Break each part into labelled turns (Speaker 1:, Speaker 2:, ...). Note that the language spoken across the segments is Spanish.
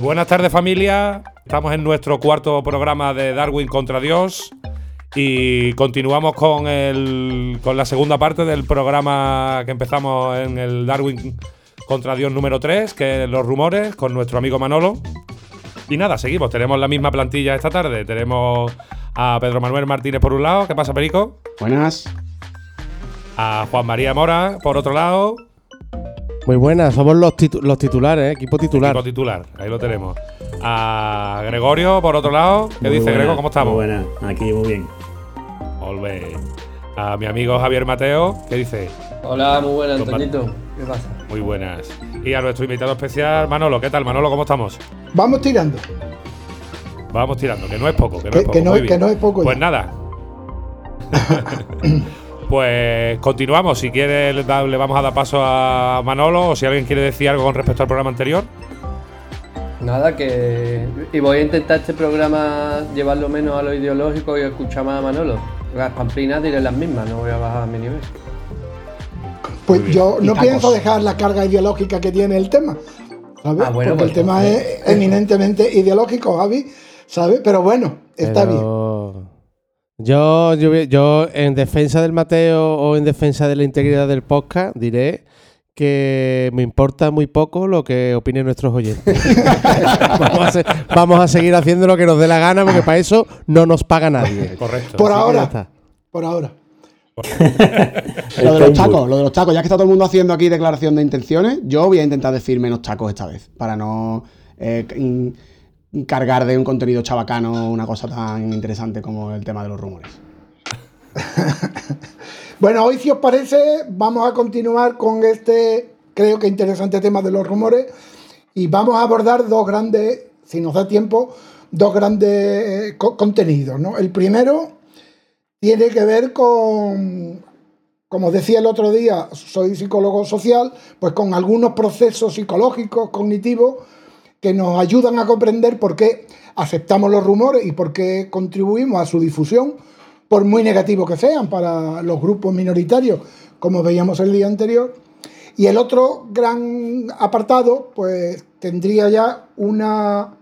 Speaker 1: Buenas tardes familia, estamos en nuestro cuarto programa de Darwin contra Dios y continuamos con, el, con la segunda parte del programa que empezamos en el Darwin contra Dios número 3, que es los rumores, con nuestro amigo Manolo. Y nada, seguimos, tenemos la misma plantilla esta tarde, tenemos a Pedro Manuel Martínez por un lado, ¿qué pasa Perico?
Speaker 2: Buenas.
Speaker 1: A Juan María Mora por otro lado.
Speaker 3: Muy buenas, somos los, los titulares, ¿eh? equipo titular.
Speaker 1: Equipo titular, ahí lo tenemos. A Gregorio, por otro lado. ¿Qué dice Grego? ¿Cómo estamos?
Speaker 2: Muy buenas, aquí muy bien.
Speaker 1: Volve. A mi amigo Javier Mateo, ¿qué dice?
Speaker 4: Hola, muy buenas, Antonito. ¿Qué pasa?
Speaker 1: Muy buenas. Y a nuestro invitado especial, Manolo. ¿Qué tal, Manolo? ¿Cómo estamos?
Speaker 5: Vamos tirando.
Speaker 1: Vamos tirando, que no es poco, que no es poco.
Speaker 5: Que no, que no es poco.
Speaker 1: Pues nada. Pues continuamos. Si quiere, le vamos a dar paso a Manolo o si alguien quiere decir algo con respecto al programa anterior.
Speaker 4: Nada, que. Y voy a intentar este programa llevarlo menos a lo ideológico y escuchar más a Manolo. Las pamplinas diré las mismas, no voy a bajar a mi nivel.
Speaker 5: Pues yo no pienso dejar la carga ideológica que tiene el tema. ¿sabes? Ah, Porque el pues tema es eminentemente ideológico, Javi, ¿sabes? Pero bueno, está bien.
Speaker 3: Yo, yo, en defensa del Mateo o en defensa de la integridad del podcast, diré que me importa muy poco lo que opinen nuestros oyentes. vamos, a seguir haciendo lo que nos dé la gana, porque para eso no nos paga nadie.
Speaker 1: Correcto.
Speaker 5: Por ahora. Por ahora.
Speaker 2: lo de los tacos, lo de los tacos, ya que está todo el mundo haciendo aquí declaración de intenciones, yo voy a intentar decir menos tacos esta vez, para no eh, cargar de un contenido chabacano una cosa tan interesante como el tema de los rumores.
Speaker 5: bueno, hoy si os parece vamos a continuar con este, creo que interesante tema de los rumores y vamos a abordar dos grandes, si nos da tiempo, dos grandes eh, contenidos. El primero tiene que ver con, como decía el otro día, soy psicólogo social, pues con algunos procesos psicológicos, cognitivos, que nos ayudan a comprender por qué aceptamos los rumores y por qué contribuimos a su difusión, por muy negativos que sean para los grupos minoritarios, como veíamos el día anterior. Y el otro gran apartado, pues tendría ya una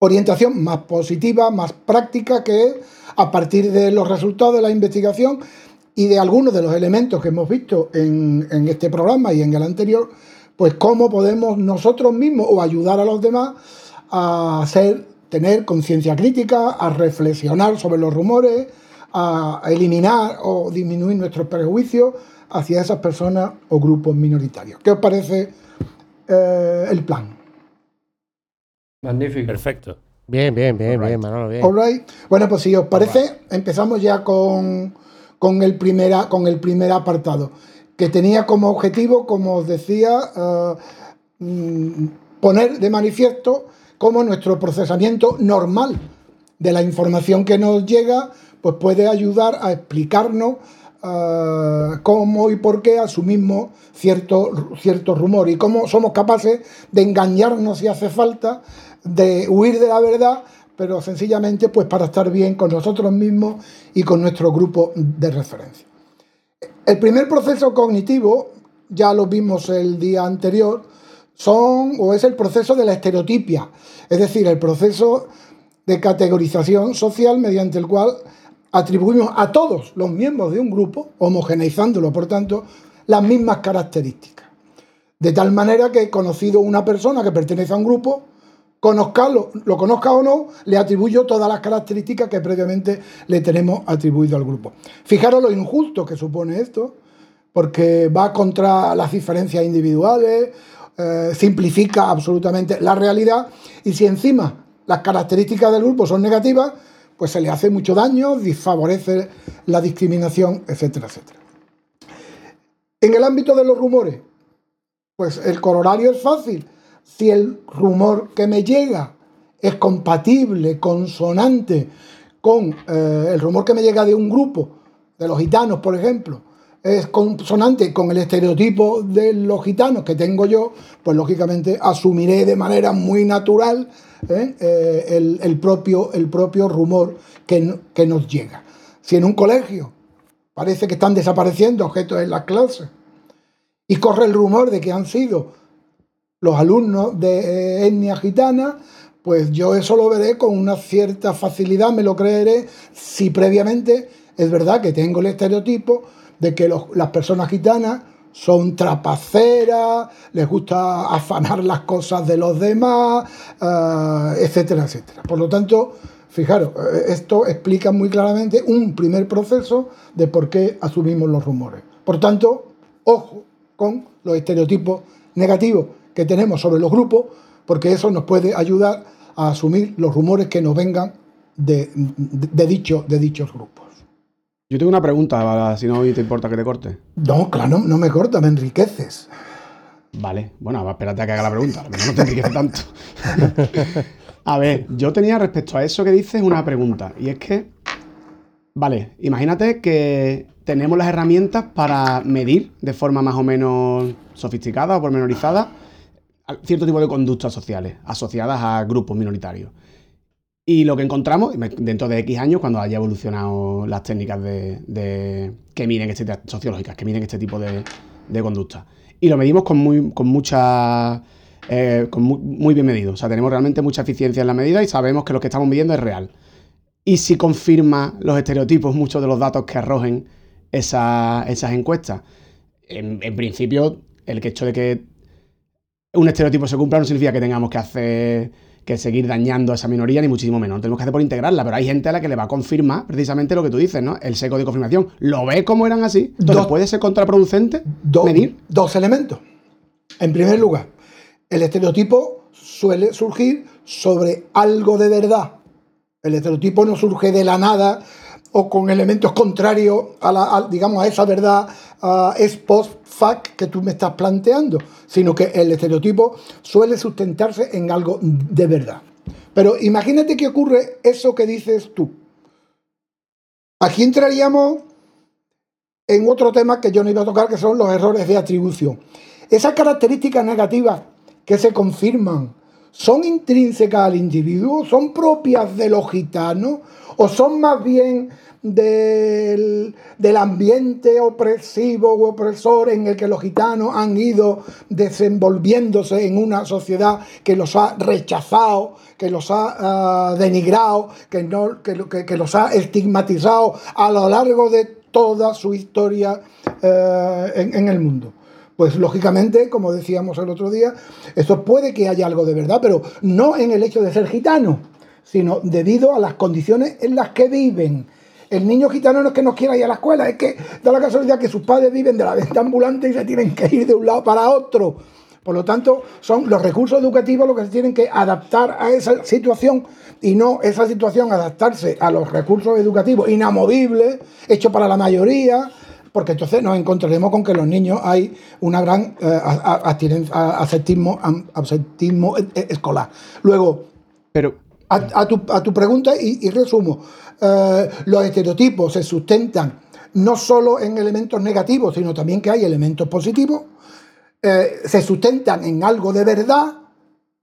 Speaker 5: orientación más positiva, más práctica, que a partir de los resultados de la investigación y de algunos de los elementos que hemos visto en, en este programa y en el anterior, pues cómo podemos nosotros mismos o ayudar a los demás a hacer, tener conciencia crítica, a reflexionar sobre los rumores, a eliminar o disminuir nuestros prejuicios hacia esas personas o grupos minoritarios. ¿Qué os parece eh, el plan?
Speaker 4: Magnífico.
Speaker 1: Perfecto.
Speaker 3: Bien, bien, bien, bien, Manolo, bien.
Speaker 5: Bueno, pues si os parece, empezamos ya con, con, el primera, con el primer apartado que tenía como objetivo, como os decía, eh, mm, poner de manifiesto cómo nuestro procesamiento normal de la información que nos llega pues puede ayudar a explicarnos eh, cómo y por qué asumimos cierto, cierto rumor y cómo somos capaces de engañarnos si hace falta, de huir de la verdad, pero sencillamente pues para estar bien con nosotros mismos y con nuestro grupo de referencia. El primer proceso cognitivo, ya lo vimos el día anterior, son o es el proceso de la estereotipia, es decir, el proceso de categorización social mediante el cual atribuimos a todos los miembros de un grupo, homogeneizándolo por tanto, las mismas características. De tal manera que conocido una persona que pertenece a un grupo, conozcalo, lo conozca o no, le atribuyo todas las características que previamente le tenemos atribuido al grupo. Fijaros lo injusto que supone esto, porque va contra las diferencias individuales, eh, simplifica absolutamente la realidad y si encima las características del grupo son negativas, pues se le hace mucho daño, desfavorece la discriminación, etcétera, etcétera. En el ámbito de los rumores, pues el corolario es fácil si el rumor que me llega es compatible, consonante con eh, el rumor que me llega de un grupo, de los gitanos, por ejemplo, es consonante con el estereotipo de los gitanos que tengo yo, pues lógicamente asumiré de manera muy natural ¿eh? Eh, el, propio, el propio rumor que, que nos llega. Si en un colegio parece que están desapareciendo objetos en las clases y corre el rumor de que han sido los alumnos de etnia gitana, pues yo eso lo veré con una cierta facilidad, me lo creeré, si previamente es verdad que tengo el estereotipo de que las personas gitanas son trapaceras, les gusta afanar las cosas de los demás, eh, etcétera, etcétera. Por lo tanto, fijaros, eh, esto explica muy claramente un primer proceso de por qué asumimos los rumores. Por tanto, ojo con los estereotipos negativos que tenemos sobre los grupos, porque eso nos puede ayudar a asumir los rumores que nos vengan de, de, dicho, de dichos grupos.
Speaker 2: Yo tengo una pregunta, si no te importa que te corte.
Speaker 5: No, claro, no, me corta, me enriqueces.
Speaker 2: Vale, bueno, espérate a que haga la pregunta, no te enriquece tanto. a ver, yo tenía respecto a eso que dices una pregunta, y es que, vale, imagínate que tenemos las herramientas para medir de forma más o menos sofisticada o pormenorizada cierto tipo de conductas sociales asociadas a grupos minoritarios. Y lo que encontramos dentro de X años, cuando haya evolucionado las técnicas de, que miden este, sociológicas, que miden este tipo de, de conductas. Y lo medimos con, muy, con mucha... Eh, con muy, bien medido. O sea, tenemos realmente mucha eficiencia en la medida y sabemos que lo que estamos midiendo es real. Y si confirma los estereotipos muchos de los datos que arrojen esas encuestas. En, en principio, el hecho de que un estereotipo se cumpla no significa que tengamos que hacer que seguir dañando a esa minoría, ni muchísimo menos. No tenemos que hacer por integrarla, pero hay gente a la que le va a confirmar precisamente lo que tú dices, ¿no? El seco de confirmación. ¿Lo ves como eran así? Entonces, ¿puede ser contraproducente
Speaker 5: venir? Dos elementos. En primer lugar, el estereotipo suele surgir sobre algo de verdad. El estereotipo no surge de la nada o con elementos contrarios a, la, digamos, a esa verdad es post-fact que tú me estás planteando, sino que el estereotipo suele sustentarse en algo de verdad. Pero imagínate que ocurre eso que dices tú. Aquí entraríamos en otro tema que yo no iba a tocar, que son los errores de atribución. Esas características negativas que se confirman son intrínsecas al individuo, son propias de los gitanos o son más bien del, ambiente opresivo o opresor en el que los gitanos han ido desenvolviéndose en una sociedad que los ha rechazado, que los ha ah, denigrado, que, no, que, los ha estigmatizado a lo largo de toda su historia eh, en el mundo. Pues lógicamente, como decíamos el otro día, esto puede que haya algo de verdad, pero no en el hecho de ser gitano, sino debido a las condiciones en las que viven. El niño gitano no es que no quiera ir a la escuela, es que da la casualidad que sus padres viven de la venta ambulante y se tienen que ir de un lado para otro. Por lo tanto, son los recursos educativos los que se tienen que adaptar a esa situación y no esa situación adaptarse a los recursos educativos inamovibles, hechos para la mayoría, porque entonces nos encontraremos con que los niños hay una gran eh, absentismo, escolar. Luego, pero a, tu, pregunta y, resumo, eh, los estereotipos se sustentan no solo en elementos negativos, sino también que hay elementos positivos, eh, se sustentan en algo de verdad,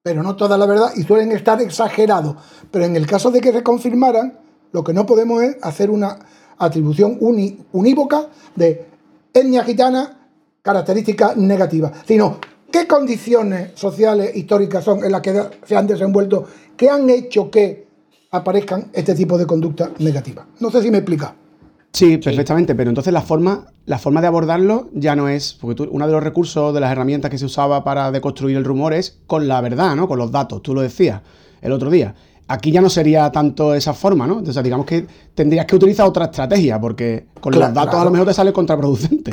Speaker 5: pero no toda la verdad, y suelen estar exagerados. Pero en el caso de que se confirmaran, lo que no podemos es hacer una atribución unívoca de etnia gitana, características negativas, sino qué condiciones sociales históricas son en las que se han desenvuelto que han hecho que aparezcan este tipo de conductas negativas. No sé si me explica.
Speaker 2: Sí, perfectamente, pero entonces la forma, la forma de abordarlo ya no es, porque tú, uno de los recursos, de las herramientas que se usaba para deconstruir el rumor es con la verdad, ¿no? Con los datos, tú lo decías el otro día. Aquí ya no sería tanto esa forma, ¿no? Entonces, digamos que tendrías que utilizar otra estrategia, porque con los datos a lo mejor te sale contraproducente.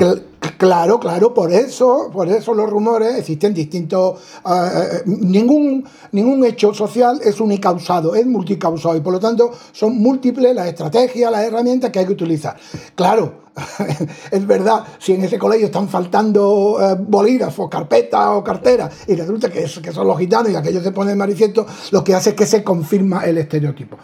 Speaker 5: Claro, claro, por eso, por eso los rumores existen distintos. Eh, ningún, ningún hecho social es unicausado, es multicausado, y por lo tanto son múltiples las estrategias, las herramientas que hay que utilizar. Claro, es verdad, si en ese colegio están faltando eh, bolígrafos, carpetas o carteras, y resulta que, que son los gitanos y aquellos se ponen manifiesto, lo que hace es que se confirma el estereotipo.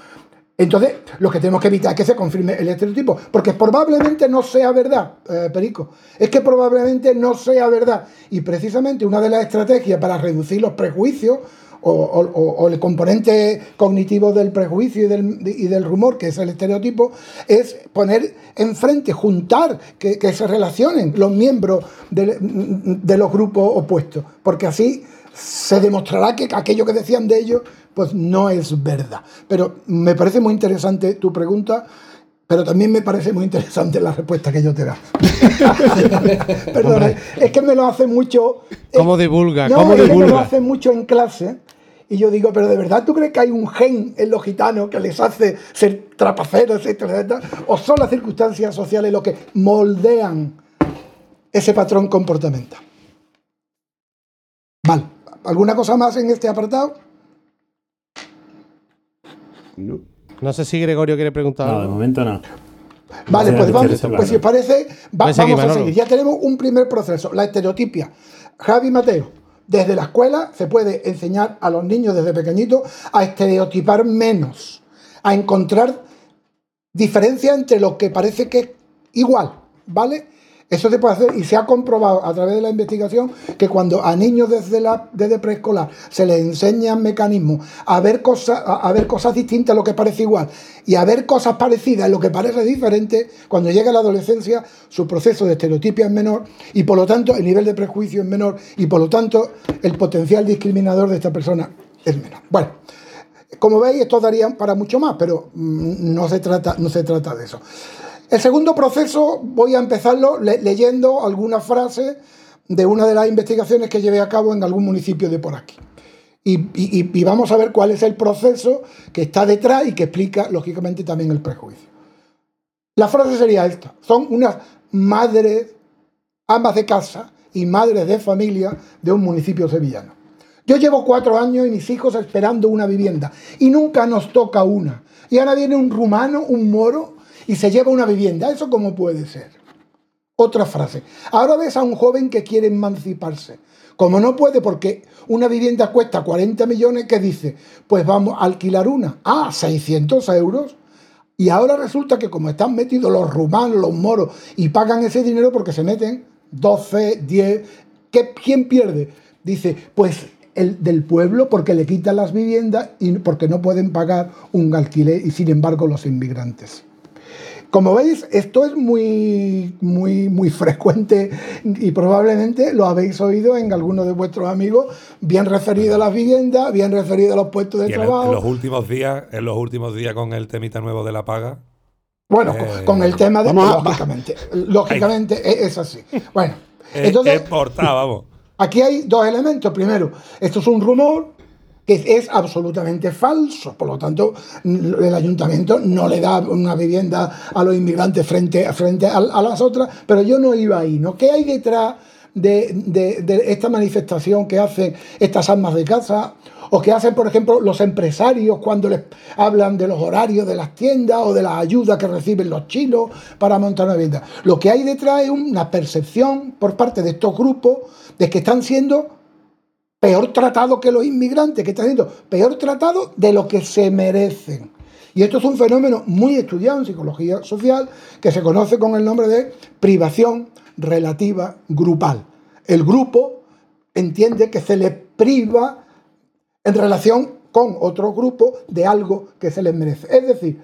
Speaker 5: Entonces, lo que tenemos que evitar es que se confirme el estereotipo, porque probablemente no sea verdad, eh, Perico. Es que probablemente no sea verdad. Y precisamente una de las estrategias para reducir los prejuicios o, el componente cognitivo del prejuicio y del, rumor, que es el estereotipo, es poner enfrente, juntar, que, se relacionen los miembros de, los grupos opuestos, porque así se demostrará que aquello que decían de ellos, pues no es verdad. Pero me parece muy interesante tu pregunta, pero también me parece muy interesante la respuesta que yo te da. Perdón, es que me lo hace mucho.
Speaker 3: ¿Cómo divulga?
Speaker 5: No,
Speaker 3: ¿Cómo
Speaker 5: es que
Speaker 3: divulga?
Speaker 5: me lo hace mucho en clase. Y yo digo, pero de verdad tú crees que hay un gen en los gitanos que les hace ser trapaceros, etcétera, etcétera? ¿O son las circunstancias sociales lo que moldean ese patrón comportamental? Vale. ¿Alguna cosa más en este apartado?
Speaker 2: No.
Speaker 3: No sé si Gregorio quiere preguntar
Speaker 6: No, de momento no.
Speaker 5: Vale, pues, vamos, pues si os parece, va- vamos a seguir. Ya tenemos un primer proceso, la estereotipia. Javi Mateo, desde la escuela se puede enseñar a los niños desde pequeñitos a estereotipar menos, a encontrar diferencia entre lo que parece que es igual, ¿vale? Eso se puede hacer y se ha comprobado a través de la investigación que cuando a niños desde, la, desde preescolar se les enseñan mecanismos a ver, cosas, a, a ver cosas distintas a lo que parece igual y a ver cosas parecidas en lo que parece diferente, cuando llega la adolescencia su proceso de estereotipia es menor y por lo tanto el nivel de prejuicio es menor y por lo tanto el potencial discriminador de esta persona es menor. Bueno, como veis, esto daría para mucho más, pero mm, no se trata, no se trata de eso. El segundo proceso voy a empezarlo le- leyendo algunas frases de una de las investigaciones que llevé a cabo en algún municipio de por aquí. Y- y vamos a ver cuál es el proceso que está detrás y que explica, lógicamente, también el prejuicio. La frase sería esta. Son unas madres, amas de casa y madres de familia de un municipio sevillano. Yo llevo cuatro años y mis hijos esperando una vivienda y nunca nos toca una. Y ahora viene un rumano, un moro, y se lleva una vivienda. ¿Eso cómo puede ser? Otra frase. Ahora ves a un joven que quiere emanciparse. Como no puede porque una vivienda cuesta 40 millones, ¿qué dice? Pues vamos a alquilar una. Ah, 600 euros. Y ahora resulta que como están metidos los rumanos, los moros, y pagan ese dinero porque se meten 12, 10, ¿qué, ¿quién pierde? Dice, pues el del pueblo porque le quitan las viviendas y porque no pueden pagar un alquiler y sin embargo los inmigrantes. Como veis, esto es muy, muy, muy frecuente y probablemente lo habéis oído en algunos de vuestros amigos, bien referido a las viviendas, bien referido a los puestos de
Speaker 1: Y en, el-
Speaker 5: trabajo.
Speaker 1: en los últimos días, en los últimos días con el temita nuevo de la paga,
Speaker 5: Bueno,
Speaker 1: Eh,
Speaker 5: con, con el tema de...
Speaker 2: vamos
Speaker 5: lógicamente, lógicamente es, es así. Bueno,
Speaker 1: es,
Speaker 5: entonces
Speaker 1: es portada, vamos.
Speaker 5: aquí hay dos elementos. Primero, esto es un rumor que es absolutamente falso. Por lo tanto, el ayuntamiento no le da una vivienda a los inmigrantes frente, frente a, las otras, pero yo no iba ahí. ¿no? ¿Qué hay detrás de, de- de esta manifestación que hacen estas almas de casa? O que hacen, por ejemplo, los empresarios cuando les hablan de los horarios de las tiendas o de las ayudas que reciben los chinos para montar una vivienda. Lo que hay detrás es una percepción por parte de estos grupos de que están siendo peor tratados que los inmigrantes, que están siendo peor tratados de lo que se merecen. Y esto es un fenómeno muy estudiado en psicología social que se conoce con el nombre de privación relativa grupal. El grupo entiende que se le priva en relación con otro grupo de algo que se les merece. Es decir,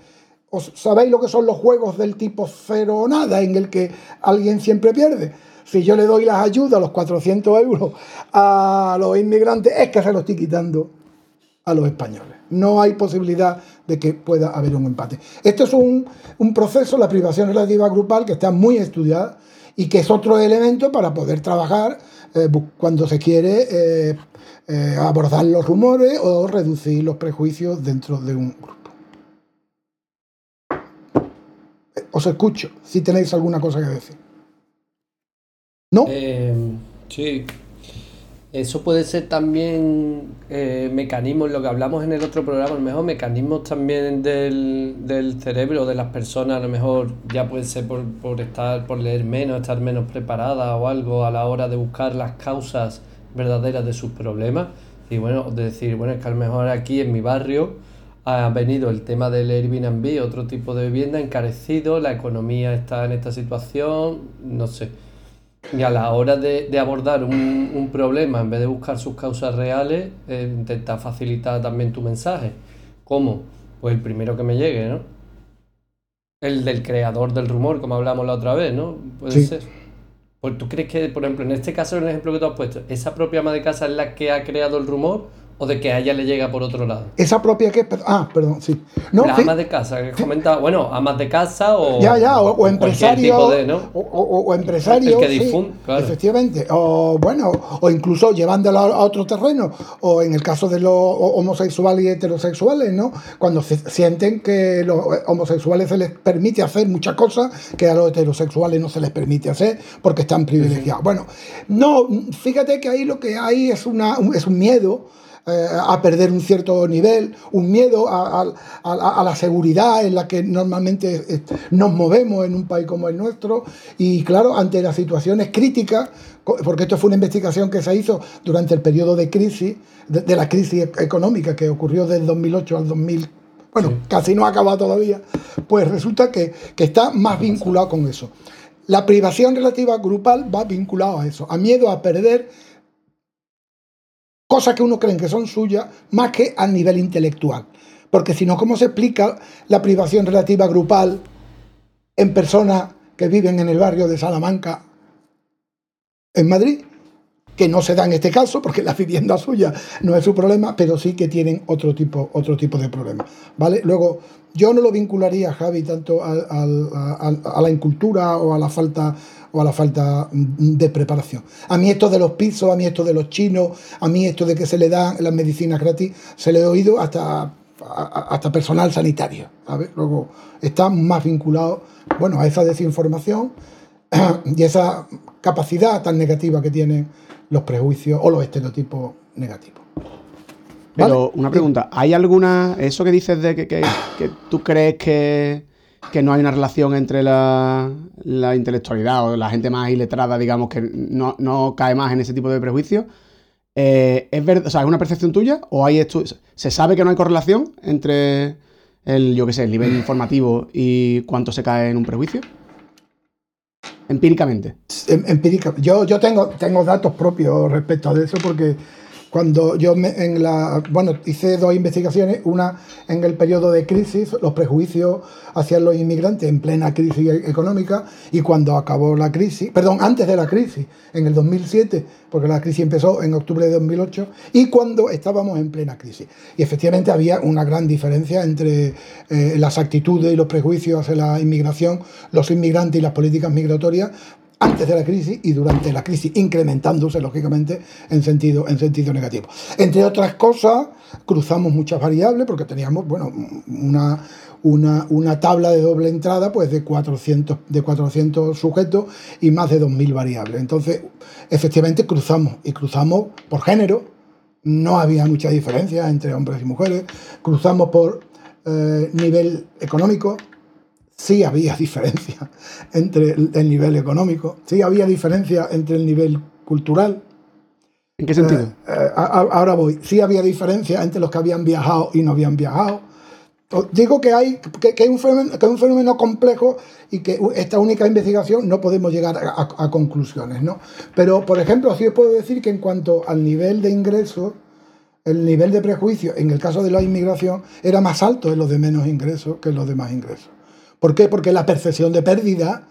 Speaker 5: ¿os sabéis lo que son los juegos del tipo cero o nada en el que alguien siempre pierde? Si yo le doy las ayudas, los 400 euros a los inmigrantes, es que se los estoy quitando a los españoles. No hay posibilidad de que pueda haber un empate. Esto es un, un proceso, la privación relativa grupal, que está muy estudiada y que es otro elemento para poder trabajar eh, cuando se quiere eh, eh, abordar los rumores o reducir los prejuicios dentro de un grupo. Os escucho si tenéis alguna cosa que decir. ¿No?
Speaker 4: Eh, sí. Eso puede ser también eh, mecanismos, lo que hablamos en el otro programa, a lo mejor mecanismos también del, del cerebro de las personas, a lo mejor ya puede ser por, por estar, por leer menos, estar menos preparada o algo a la hora de buscar las causas verdaderas de sus problemas. Y bueno, de decir, bueno, es que a lo mejor aquí en mi barrio ha venido el tema del Airbnb, otro tipo de vivienda encarecido, la economía está en esta situación, no sé. Y a la hora de, de abordar un, un problema, en vez de buscar sus causas reales, eh, intenta facilitar también tu mensaje. ¿Cómo? Pues el primero que me llegue, ¿no? El del creador del rumor, como hablamos la otra vez, ¿no? Puede
Speaker 5: Sí.
Speaker 4: ser. Pues tú crees que, por ejemplo, en este caso, en el ejemplo que tú has puesto, esa propia ama de casa es la que ha creado el rumor o de que a ella le llega por otro lado.
Speaker 5: Esa propia que. Ah, perdón, sí.
Speaker 4: No, la ama de casa, que comenta, bueno, amas de casa o.
Speaker 5: Ya, ya, o, empresario. o, empresario.
Speaker 4: El que difunde,
Speaker 5: claro. Efectivamente. O bueno, o incluso llevándolo a otro terreno. O en el caso de los homosexuales y heterosexuales, ¿no? Cuando sienten que los homosexuales se les permite hacer muchas cosas que a los heterosexuales no se les permite hacer porque están privilegiados. Bueno, no, fíjate que ahí lo que hay es, una, es un miedo eh, a perder un cierto nivel, un miedo a, la seguridad en la que normalmente eh, nos movemos en un país como el nuestro. Y claro, ante las situaciones críticas, porque esto fue una investigación que se hizo durante el periodo de crisis, de, la crisis económica que ocurrió del 2008 al 2000 bueno, casi no ha acabado todavía, pues resulta que, que, está más vinculado con eso. La privación relativa grupal va vinculado a eso, a miedo a perder cosas que uno cree que son suyas, más que a nivel intelectual. Porque si no, ¿cómo se explica la privación relativa grupal en personas que viven en el barrio de Salamanca, en Madrid? Que no se da en este caso, porque la vivienda suya no es su problema, pero sí que tienen otro tipo, otro tipo de problemas. ¿vale? Luego, yo no lo vincularía, Javi, tanto a, a la incultura o a la falta o a la falta de preparación. A mí esto de los pisos, a mí esto de los chinos, a mí esto de que se le dan las medicinas gratis, se le he oído hasta, hasta personal sanitario. Luego está más vinculado bueno, a esa desinformación y esa capacidad tan negativa que tienen los prejuicios o los estereotipos negativos.
Speaker 2: Pero una pregunta, ¿hay alguna, eso que dices de que tú crees que que no hay una relación entre la, intelectualidad o la gente más iletrada, digamos, que no, cae más en ese tipo de prejuicios. Eh, ¿Es verdad, o sea, ¿es una percepción tuya? ¿O hay ¿Se sabe que no hay correlación entre el, yo qué sé, el nivel informativo y cuánto se cae en un prejuicio? Empíricamente.
Speaker 5: Em, empíricamente. Yo, yo tengo, tengo datos propios respecto a eso porque cuando yo me, en la, bueno, hice dos investigaciones, una en el periodo de crisis, los prejuicios hacia los inmigrantes en plena crisis económica, y cuando acabó la crisis, perdón, antes de la crisis, en el 2007, porque la crisis empezó en octubre de 2008, y cuando estábamos en plena crisis. Y efectivamente había una gran diferencia entre eh, las actitudes y los prejuicios hacia la inmigración, los inmigrantes y las políticas migratorias, antes de la crisis y durante la crisis, incrementándose, lógicamente, en sentido, en sentido negativo. Entre otras cosas, cruzamos muchas variables porque teníamos, bueno, una, una, tabla de doble entrada pues de 400, de 400 sujetos y más de 2.000 variables. Entonces, efectivamente, cruzamos y cruzamos por género. No había mucha diferencia entre hombres y mujeres. Cruzamos por eh, nivel económico, sí había diferencia entre el, nivel económico, sí había diferencia entre el nivel cultural.
Speaker 2: ¿En qué sentido?
Speaker 5: Eh, eh, ahora voy. Sí había diferencia entre los que habían viajado y no habían viajado. Digo que hay que, que un fenómeno, que un fenómeno complejo y que esta única investigación no podemos llegar a, conclusiones. ¿no? Pero, por ejemplo, sí os puedo decir que en cuanto al nivel de ingresos, el nivel de prejuicio en el caso de la inmigración era más alto en los de menos ingresos que en los de más ingresos. ¿Por qué? Porque la percepción de pérdida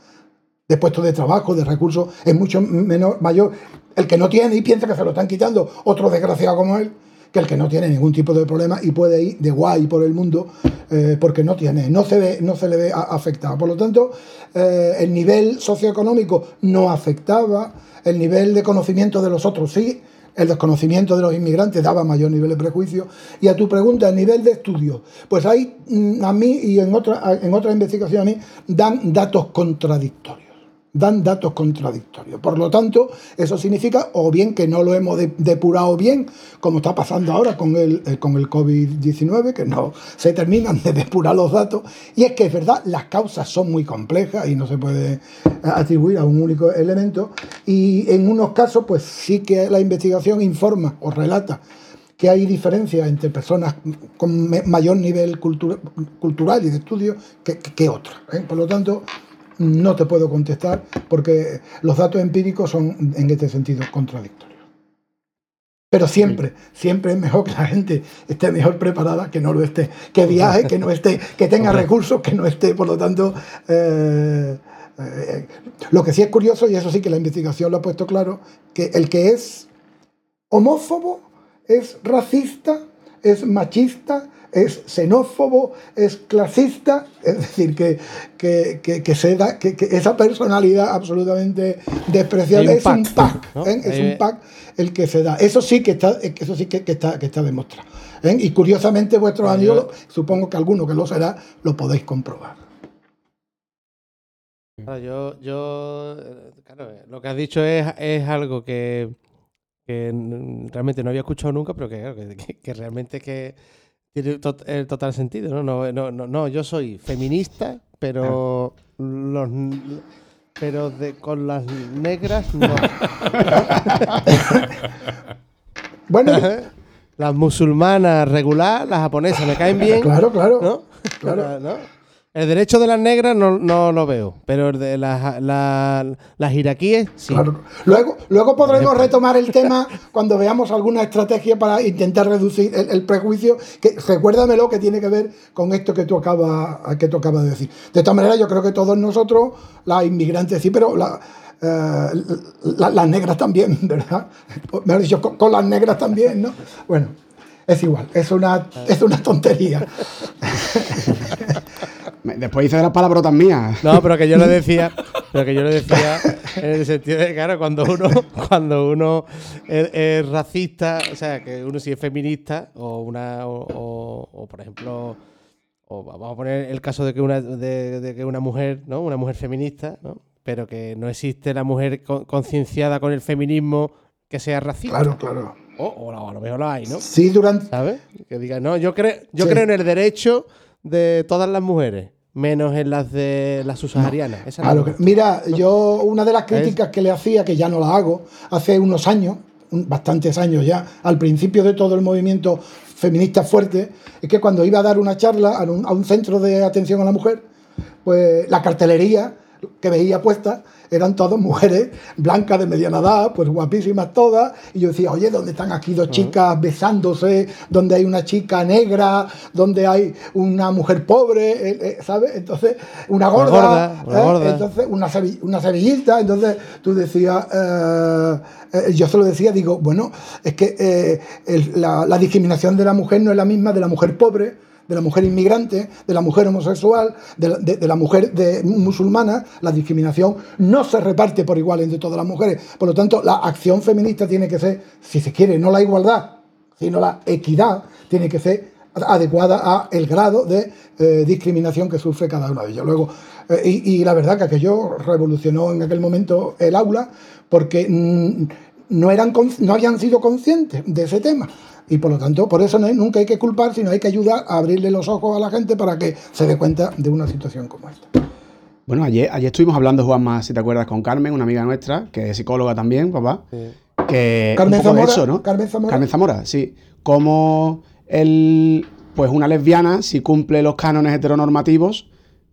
Speaker 5: de puestos de trabajo, de recursos, es mucho menor, mayor. El que no tiene y piensa que se lo están quitando otro desgraciado como él, que el que no tiene ningún tipo de problema y puede ir de guay por el mundo eh, porque no tiene, no se, ve, no se le ve afectado. Por lo tanto, eh, el nivel socioeconómico no afectaba, el nivel de conocimiento de los otros sí, el desconocimiento de los inmigrantes daba mayor nivel de prejuicio. Y a tu pregunta, el nivel de estudio, pues ahí mm, a mí y en, otra, en otras investigaciones dan datos contradictorios dan datos contradictorios. Por lo tanto, eso significa o bien que no lo hemos depurado bien, como está pasando ahora con el, eh, con el COVID-19, que no se terminan de depurar los datos, y es que es verdad, las causas son muy complejas y no se puede atribuir a un único elemento, y en unos casos, pues sí que la investigación informa o relata que hay diferencias entre personas con mayor nivel cultural y de estudio que, que, otras. ¿eh? Por lo tanto, no te puedo contestar porque los datos empíricos son en este sentido contradictorios. Pero siempre, siempre es mejor que la gente esté mejor preparada que no lo esté, que viaje, que no esté, que tenga recursos, que no esté. Por lo tanto, eh, Eh, lo que sí es curioso, y eso sí que la investigación lo ha puesto claro, que el que es homófobo es racista, es machista, es xenófobo, es clasista, es decir, que, que, se da, que, esa personalidad absolutamente despreciable es un pack, ¿eh? es un pack el que se da. Eso sí que está, eso sí que, está, que está demostrado. ¿eh? Y curiosamente vuestros amigos, supongo que alguno que lo será, lo podéis comprobar.
Speaker 3: yo, yo, claro, lo que has dicho es, es algo que, realmente no había escuchado nunca, pero que, que realmente que tiene el total sentido, ¿no? No, no, no, no yo soy feminista, pero los pero de, con las negras no.
Speaker 5: bueno,
Speaker 3: las musulmanas regular, las japonesas me caen bien.
Speaker 5: Claro, claro. ¿no? claro. ¿no?
Speaker 3: El derecho de las negras no, no lo veo, pero el de las, las iraquíes sí.
Speaker 5: Luego, luego podremos retomar el tema cuando veamos alguna estrategia para intentar reducir el, prejuicio, que recuérdamelo que tiene que ver con esto que tú, acabas, que tú acabas de decir. De esta manera yo creo que todos nosotros, las inmigrantes sí, pero eh, las negras también, ¿verdad? Me dicho, con, con las negras también, ¿no? Bueno, es igual, es una, es una tontería.
Speaker 2: Después hice de las palabrotas mías.
Speaker 3: No, pero que yo le decía, pero que yo le decía en el sentido de, claro, cuando uno, cuando uno es, racista, o sea, que uno si es feminista, o una, o, por ejemplo, o vamos a poner el caso de que una, de, que una mujer, ¿no? Una mujer feminista, ¿no? Pero que no existe la mujer concienciada con el feminismo que sea racista.
Speaker 5: Claro, claro.
Speaker 3: O, a lo mejor lo hay, ¿no?
Speaker 5: Sí, durante.
Speaker 3: ¿Sabes? Que diga, no, yo creo, yo creo en el derecho de todas las mujeres, menos en las de las subsaharianas.
Speaker 5: mira, yo una de las críticas que le hacía, que ya no la hago, hace unos años, bastantes años ya, al principio de todo el movimiento feminista fuerte, es que cuando iba a dar una charla a un, a un centro de atención a la mujer, pues la cartelería que veía puesta eran todas mujeres blancas de mediana edad, pues guapísimas todas. Y yo decía, oye, ¿dónde están aquí dos chicas besándose? ¿Dónde hay una chica negra? ¿Dónde hay una mujer pobre? Eh, eh, ¿Sabes? Entonces, una gorda.
Speaker 3: Una gorda,
Speaker 5: ¿eh? Entonces, una, una sevillista. Entonces, tú decías, yo se lo decía, digo, bueno, es que la, la discriminación de la mujer no es la misma de la mujer pobre de la mujer inmigrante, de la mujer homosexual, de la, mujer de, musulmana, la discriminación no se reparte por igual entre todas las mujeres. Por lo tanto, la acción feminista tiene que ser, si se quiere, no la igualdad, sino la equidad, tiene que ser adecuada a el grado de eh, discriminación que sufre cada uno de ellos. Luego, eh, y, la verdad que aquello revolucionó en aquel momento el aula porque mm, no, eran, no habían sido conscientes de ese tema. Y por lo tanto, por eso nunca hay que culpar, sino hay que ayudar a abrirle los ojos a la gente para que se dé cuenta de una situación como esta.
Speaker 2: Bueno, ayer, ayer estuvimos hablando, Juanma, si te acuerdas, con Carmen, una amiga nuestra, que es psicóloga también, papá. Que
Speaker 5: Carmen Zamora,
Speaker 2: ¿no?
Speaker 5: Carmen Zamora.
Speaker 2: Carmen Zamora, sí. Como el, pues una lesbiana, si cumple los cánones heteronormativos,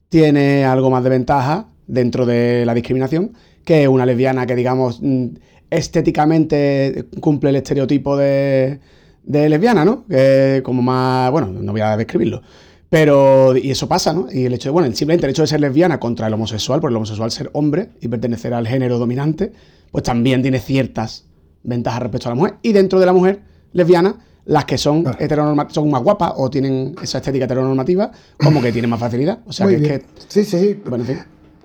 Speaker 2: tiene algo más de ventaja dentro de la discriminación que una lesbiana que, digamos, mm, estéticamente cumple el estereotipo de, de lesbiana, ¿no? Que como más, bueno, no voy a describirlo. Pero, y eso pasa, ¿no? Y el hecho de, bueno, simplemente el hecho de ser lesbiana contra el homosexual, por el homosexual ser hombre y pertenecer al género dominante, pues también tiene ciertas ventajas respecto a la mujer. Y dentro de la mujer lesbiana, las que son heteronormativas, son más guapas o tienen esa estética heteronormativa, como que tienen más facilidad. O sea, que es que.
Speaker 5: Sí, sí. Bueno, en fin.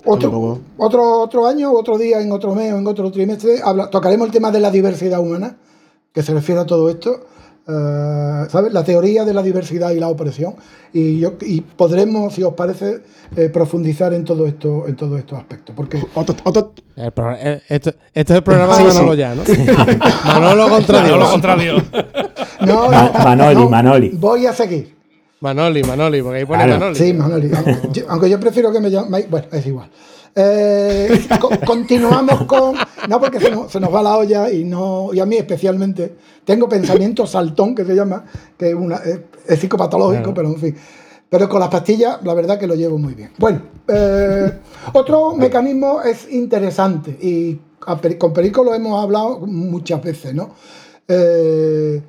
Speaker 5: Otro, otro, otro año, otro día, en otro mes o en otro trimestre, tocaremos el tema de la diversidad humana, que se refiere a todo esto. ¿Sabes? La teoría de la diversidad y la opresión. Y, yo, y podremos, si os parece, eh, profundizar en todo esto, en todos estos aspectos. Porque
Speaker 3: eh, esto, es el programa de Manolo ya, ¿no? Manolo contra Dios.
Speaker 1: contra Dios.
Speaker 5: No,
Speaker 6: Manoli, Manoli.
Speaker 5: Voy a seguir.
Speaker 3: Manoli, Manoli, porque ahí pone Manoli.
Speaker 5: Sí, Manoli. Aunque yo prefiero que me llaméis. Bueno, es igual. Eh, continuamos con. No, porque se nos, va la olla y no y a mí especialmente. Tengo pensamiento saltón, que se llama, que es, una, es, psicopatológico, pero en fin. Pero con las pastillas, la verdad que lo llevo muy bien. Bueno, eh, otro mecanismo es interesante y con Perico lo hemos hablado muchas veces, ¿no? Eh,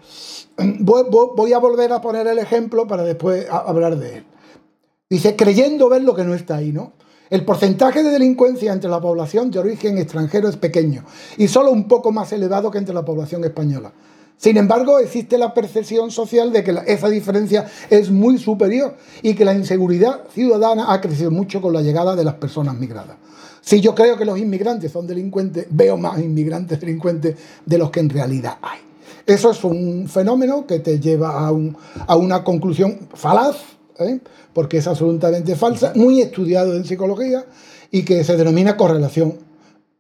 Speaker 5: voy, voy, a volver a poner el ejemplo para después hablar de él. Dice, creyendo ver lo que no está ahí, ¿no? El porcentaje de delincuencia entre la población de origen extranjero es pequeño y solo un poco más elevado que entre la población española. Sin embargo, existe la percepción social de que esa diferencia es muy superior y que la inseguridad ciudadana ha crecido mucho con la llegada de las personas migradas. Si yo creo que los inmigrantes son delincuentes, veo más inmigrantes delincuentes de los que en realidad hay. Eso es un fenómeno que te lleva a, una conclusión falaz, porque es absolutamente falsa, muy estudiado en psicología y que se denomina correlación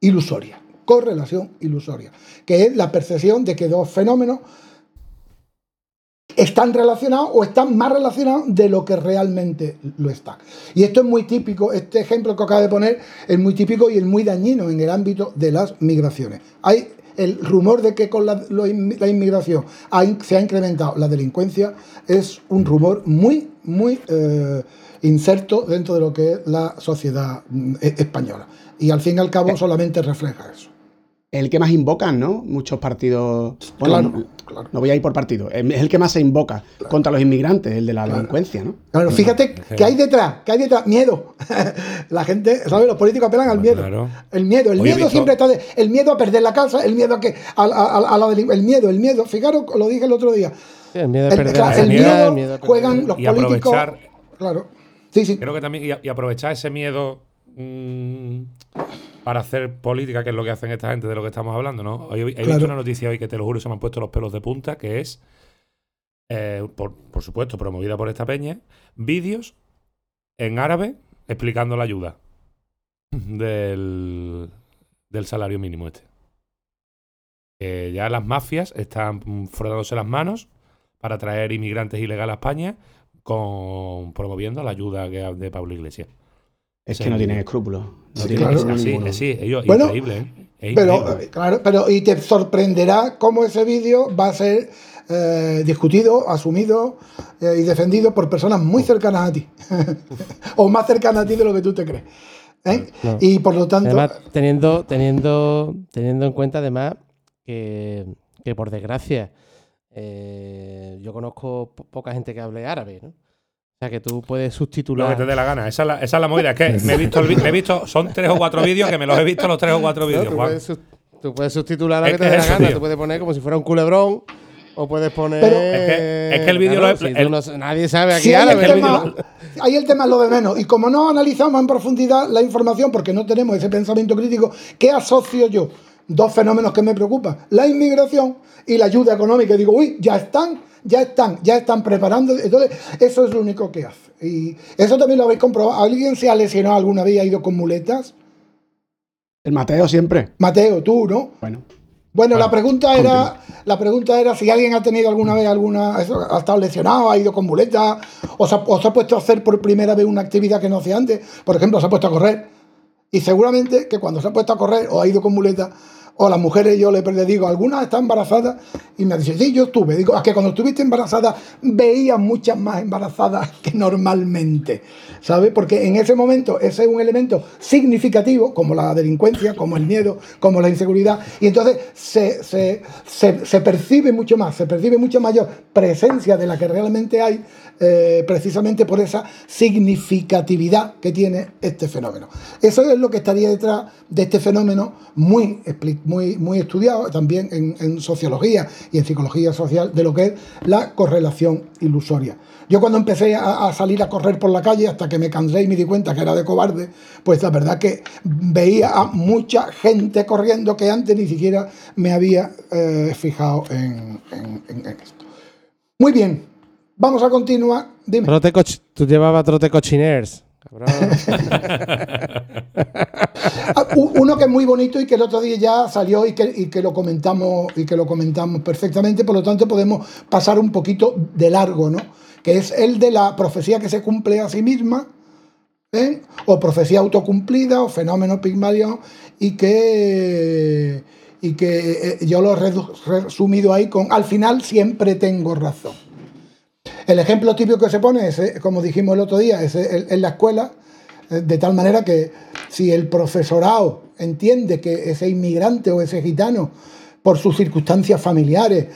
Speaker 5: ilusoria. Correlación ilusoria, que es la percepción de que dos fenómenos están relacionados o están más relacionados de lo que realmente lo están. Y esto es muy típico, este ejemplo que acabo de poner es muy típico y es muy dañino en el ámbito de las migraciones. Hay el rumor de que con la, inmigración se ha incrementado la delincuencia es un rumor muy, muy eh, inserto dentro de lo que es la sociedad mm, e-, española. Y al fin y al cabo eh. solamente refleja eso
Speaker 2: el que más invocan, ¿no? Muchos partidos. Bueno, no, voy a ir por partido. Es el que más se invoca contra los inmigrantes, el de la delincuencia, ¿no?
Speaker 5: Claro, fíjate que hay detrás, que hay detrás miedo. la gente, ¿sabes? Los políticos apelan al miedo. El miedo, el miedo siempre está de, el miedo a perder la casa, el miedo a que a, el miedo, el miedo. Fijaros, lo dije el otro día.
Speaker 3: El miedo a perder la
Speaker 5: el, miedo, el miedo juegan los políticos. Claro.
Speaker 1: Sí, sí. Creo que también y, aprovechar ese miedo mm, para hacer política, que es lo que hacen esta gente de lo que estamos hablando, ¿no? he visto una noticia hoy que te lo juro se me han puesto los pelos de punta, que es, eh, por, supuesto, promovida por esta peña, vídeos en árabe explicando la ayuda del, del salario mínimo este. Que ya las mafias están frotándose las manos para traer inmigrantes ilegales a España con promoviendo la ayuda de Pablo Iglesias.
Speaker 2: Es que no tienen escrúpulos.
Speaker 1: No sí, claro. sí, sí, ellos, increíble,
Speaker 5: ¿eh? pero, claro, pero y te sorprenderá cómo ese vídeo va a ser eh, discutido, asumido eh, y defendido por personas muy cercanas a ti. o más cercanas a ti de lo que tú te crees. ¿eh? Y por lo tanto.
Speaker 3: Además, teniendo, teniendo, teniendo en cuenta además que, que por desgracia yo conozco poca gente que hable árabe, ¿no? O sea, que tú puedes sustituir.
Speaker 1: Lo que te dé la gana. Esa es la, esa es la movida. Es que me he visto, he visto, son tres o cuatro vídeos que me los he visto los tres o cuatro vídeos.
Speaker 3: tú, puedes, sustituir lo que te dé la gana. Tú puedes poner como si fuera un culebrón. O puedes poner. es,
Speaker 1: que, el vídeo
Speaker 3: lo Nadie sabe aquí
Speaker 5: el tema, ahí el tema es lo de menos. Y como no analizamos en profundidad la información, porque no tenemos ese pensamiento crítico, ¿qué asocio yo? Dos fenómenos que me preocupan: la inmigración y la ayuda económica. Y digo, uy, ya están ya están, ya están preparando. Entonces, eso es lo único que hace. Y eso también lo habéis comprobado. ¿Alguien se ha lesionado alguna vez y ha ido con muletas?
Speaker 2: El Mateo siempre.
Speaker 5: Mateo, tú, ¿no?
Speaker 2: Bueno.
Speaker 5: Bueno, la pregunta era, la pregunta era si alguien ha tenido alguna vez alguna, ha estado lesionado, ha ido con muletas, o se, o se ha puesto a hacer por primera vez una actividad que no hacía antes. Por ejemplo, se ha puesto a correr. Y seguramente que cuando se ha puesto a correr o ha ido con muletas, o las mujeres yo le digo, algunas están embarazadas y me dicen, sí, yo estuve. Digo, es que cuando estuviste embarazada veía muchas más embarazadas que normalmente, ¿sabes? Porque en ese momento ese es un elemento significativo, como la delincuencia, como el miedo, como la inseguridad, y entonces se, se percibe mucho más, se percibe mucha mayor presencia de la que realmente hay eh, precisamente por esa significatividad que tiene este fenómeno. Eso es lo que estaría detrás de este fenómeno muy, muy, muy estudiado también en, sociología y en psicología social de lo que es la correlación ilusoria. Yo cuando empecé a, salir a correr por la calle hasta que me cansé y me di cuenta que era de cobarde, pues la verdad que veía a mucha gente corriendo que antes ni siquiera me había eh, fijado en, en esto. Muy bien, Vamos a continuar. Dime.
Speaker 3: tú llevabas trote cochiners.
Speaker 5: Ah, uno que es muy bonito y que el otro día ya salió y que, lo comentamos y que lo comentamos perfectamente, por lo tanto podemos pasar un poquito de largo, ¿no? Que es el de la profecía que se cumple a sí misma, ¿eh? o profecía autocumplida, o fenómeno pigmalión, y que y que eh, yo lo he resumido ahí con al final siempre tengo razón. El ejemplo típico que se pone es, eh, como dijimos el otro día, es eh, en la escuela, eh, de tal manera que si el profesorado entiende que ese inmigrante o ese gitano por sus circunstancias familiares,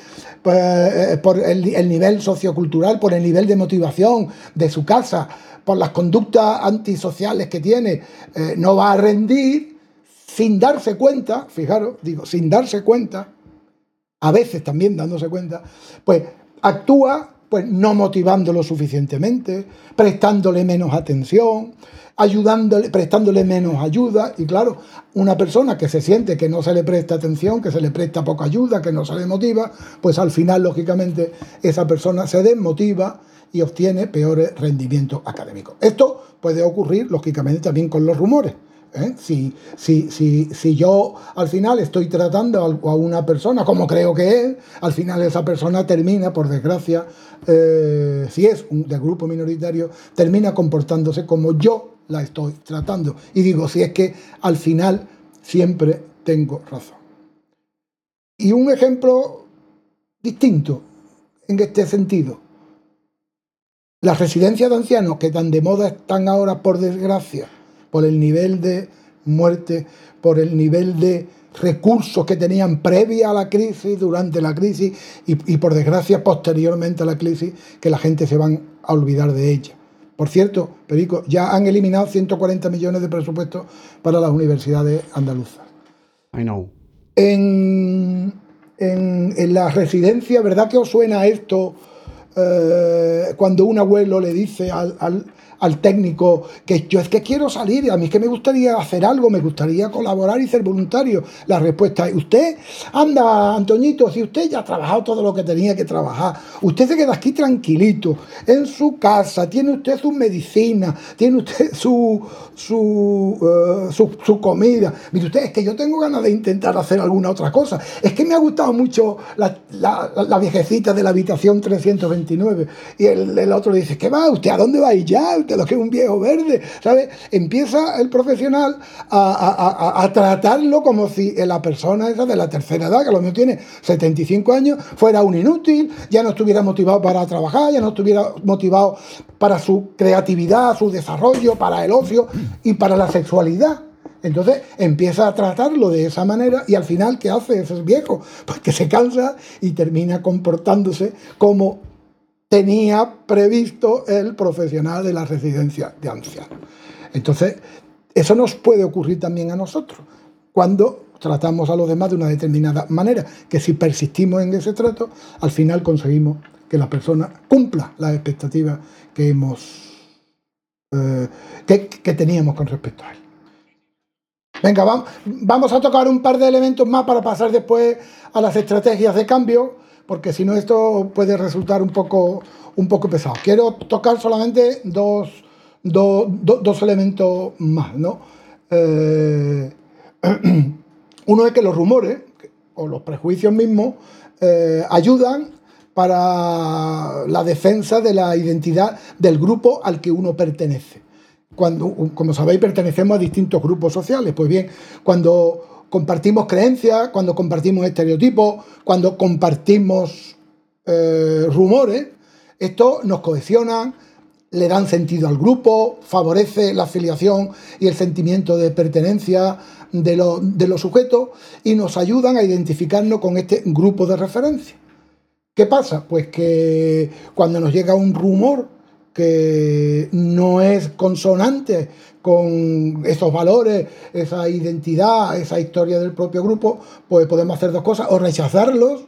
Speaker 5: pues, por el, nivel sociocultural, por el nivel de motivación de su casa, por las conductas antisociales que tiene, no va a rendir sin darse cuenta, fijaros, digo, sin darse cuenta, a veces también dándose cuenta, pues actúa pues no motivándolo suficientemente, prestándole menos atención, ayudándole, prestándole menos ayuda. Y claro, una persona que se siente que no se le presta atención, que se le presta poca ayuda, que no se le motiva, pues al final, lógicamente, esa persona se desmotiva y obtiene peores rendimientos académicos. Esto puede ocurrir, lógicamente, también con los rumores. ¿Eh? Si, si, si, si, yo al final estoy tratando a una persona como creo que es, al final esa persona termina, por desgracia, eh, si es un, de grupo minoritario, termina comportándose como yo la estoy tratando. Y digo, si es que al final siempre tengo razón. Y un ejemplo distinto en este sentido. Las residencias de ancianos que tan de moda están ahora, por desgracia, por el nivel de muerte, por el nivel de recursos que tenían previa a la crisis, durante la crisis y, por desgracia posteriormente a la crisis, que la gente se van a olvidar de ella. Por cierto, Perico, ya han eliminado 140 millones de presupuesto para las universidades andaluzas.
Speaker 2: I know.
Speaker 5: En, en, la residencia, ¿verdad que os suena esto eh, cuando un abuelo le dice al, al técnico que yo es que quiero salir, a mí es que me gustaría hacer algo, me gustaría colaborar y ser voluntario. La respuesta es, usted anda, Antoñito, si usted ya ha trabajado todo lo que tenía que trabajar, usted se queda aquí tranquilito, en su casa, tiene usted su medicina, tiene usted su, su, eh, su, comida. Mire usted, es que yo tengo ganas de intentar hacer alguna otra cosa. Es que me ha gustado mucho la, viejecita de la habitación 329. Y el, el otro le dice, ¿qué va? ¿Usted a dónde va a ir lo que es un viejo verde, ¿sabes? Empieza el profesional a, tratarlo como si la persona esa de la tercera edad, que lo mismo tiene 75 años, fuera un inútil, ya no estuviera motivado para trabajar, ya no estuviera motivado para su creatividad, su desarrollo, para el ocio y para la sexualidad. Entonces empieza a tratarlo de esa manera y al final, ¿qué hace ese viejo? Pues que se cansa y termina comportándose como tenía previsto el profesional de la residencia de ancianos. Entonces, eso nos puede ocurrir también a nosotros, cuando tratamos a los demás de una determinada manera, que si persistimos en ese trato, al final conseguimos que la persona cumpla las expectativas que hemos eh, que, teníamos con respecto a él. Venga, vamos a tocar un par de elementos más para pasar después a las estrategias de cambio porque si no esto puede resultar un poco, un poco pesado. Quiero tocar solamente dos, elementos más, ¿no? Eh, uno es que los rumores o los prejuicios mismos eh, ayudan para la defensa de la identidad del grupo al que uno pertenece. Cuando, como sabéis, pertenecemos a distintos grupos sociales. Pues bien, cuando compartimos creencias, cuando compartimos estereotipos, cuando compartimos eh, rumores, esto nos cohesiona, le dan sentido al grupo, favorece la afiliación y el sentimiento de pertenencia de, de los sujetos y nos ayudan a identificarnos con este grupo de referencia. ¿Qué pasa? Pues que cuando nos llega un rumor no es consonante con esos valores, esa identidad, esa historia del propio grupo, pues podemos hacer dos cosas, o rechazarlos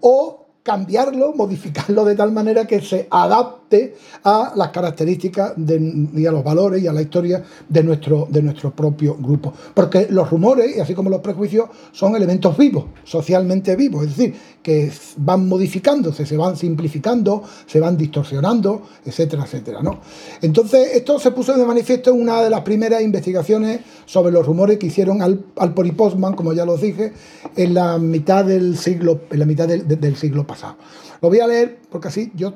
Speaker 5: o cambiarlo, modificarlo de tal manera que se adapte a las características y a los valores y a la historia de nuestro, de nuestro propio grupo. Porque los rumores, y así como los prejuicios, son elementos vivos, socialmente vivos, es decir, que van modificándose, se van simplificando, se van distorsionando, etcétera, etcétera. ¿no? Entonces, esto se puso de manifiesto en una de las primeras investigaciones sobre los rumores que hicieron al, al Postman, como ya los dije, en la mitad del siglo, en la mitad del, del siglo pasado. Lo voy a leer porque así yo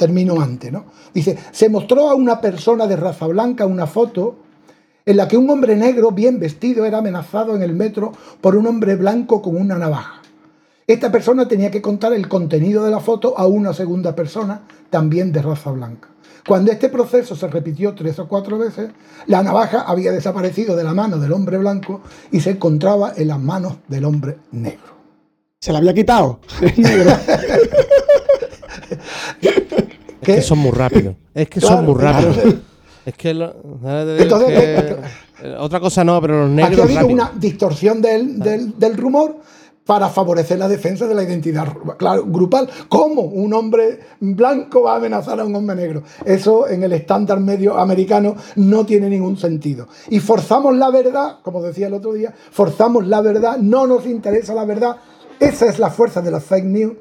Speaker 5: termino antes, ¿no? Dice, se mostró a una persona de raza blanca una foto en la que un hombre negro bien vestido era amenazado en el metro por un hombre blanco con una navaja. Esta persona tenía que contar el contenido de la foto a una segunda persona, también de raza blanca. Cuando este proceso se repitió tres o cuatro veces, la navaja había desaparecido de la mano del hombre blanco y se encontraba en las manos del hombre negro.
Speaker 2: Se la había quitado.
Speaker 3: Es que son muy rápidos. Es que son muy rápidos. Es que, eh, otra cosa no, pero los negros.
Speaker 5: Aquí ha habido una distorsión del, del, rumor para favorecer la defensa de la identidad grupal. ¿Cómo un hombre blanco va a amenazar a un hombre negro? Eso en el estándar medio americano no tiene ningún sentido. Y forzamos la verdad, como decía el otro día, forzamos la verdad, no nos interesa la verdad. Esa es la fuerza de la fake news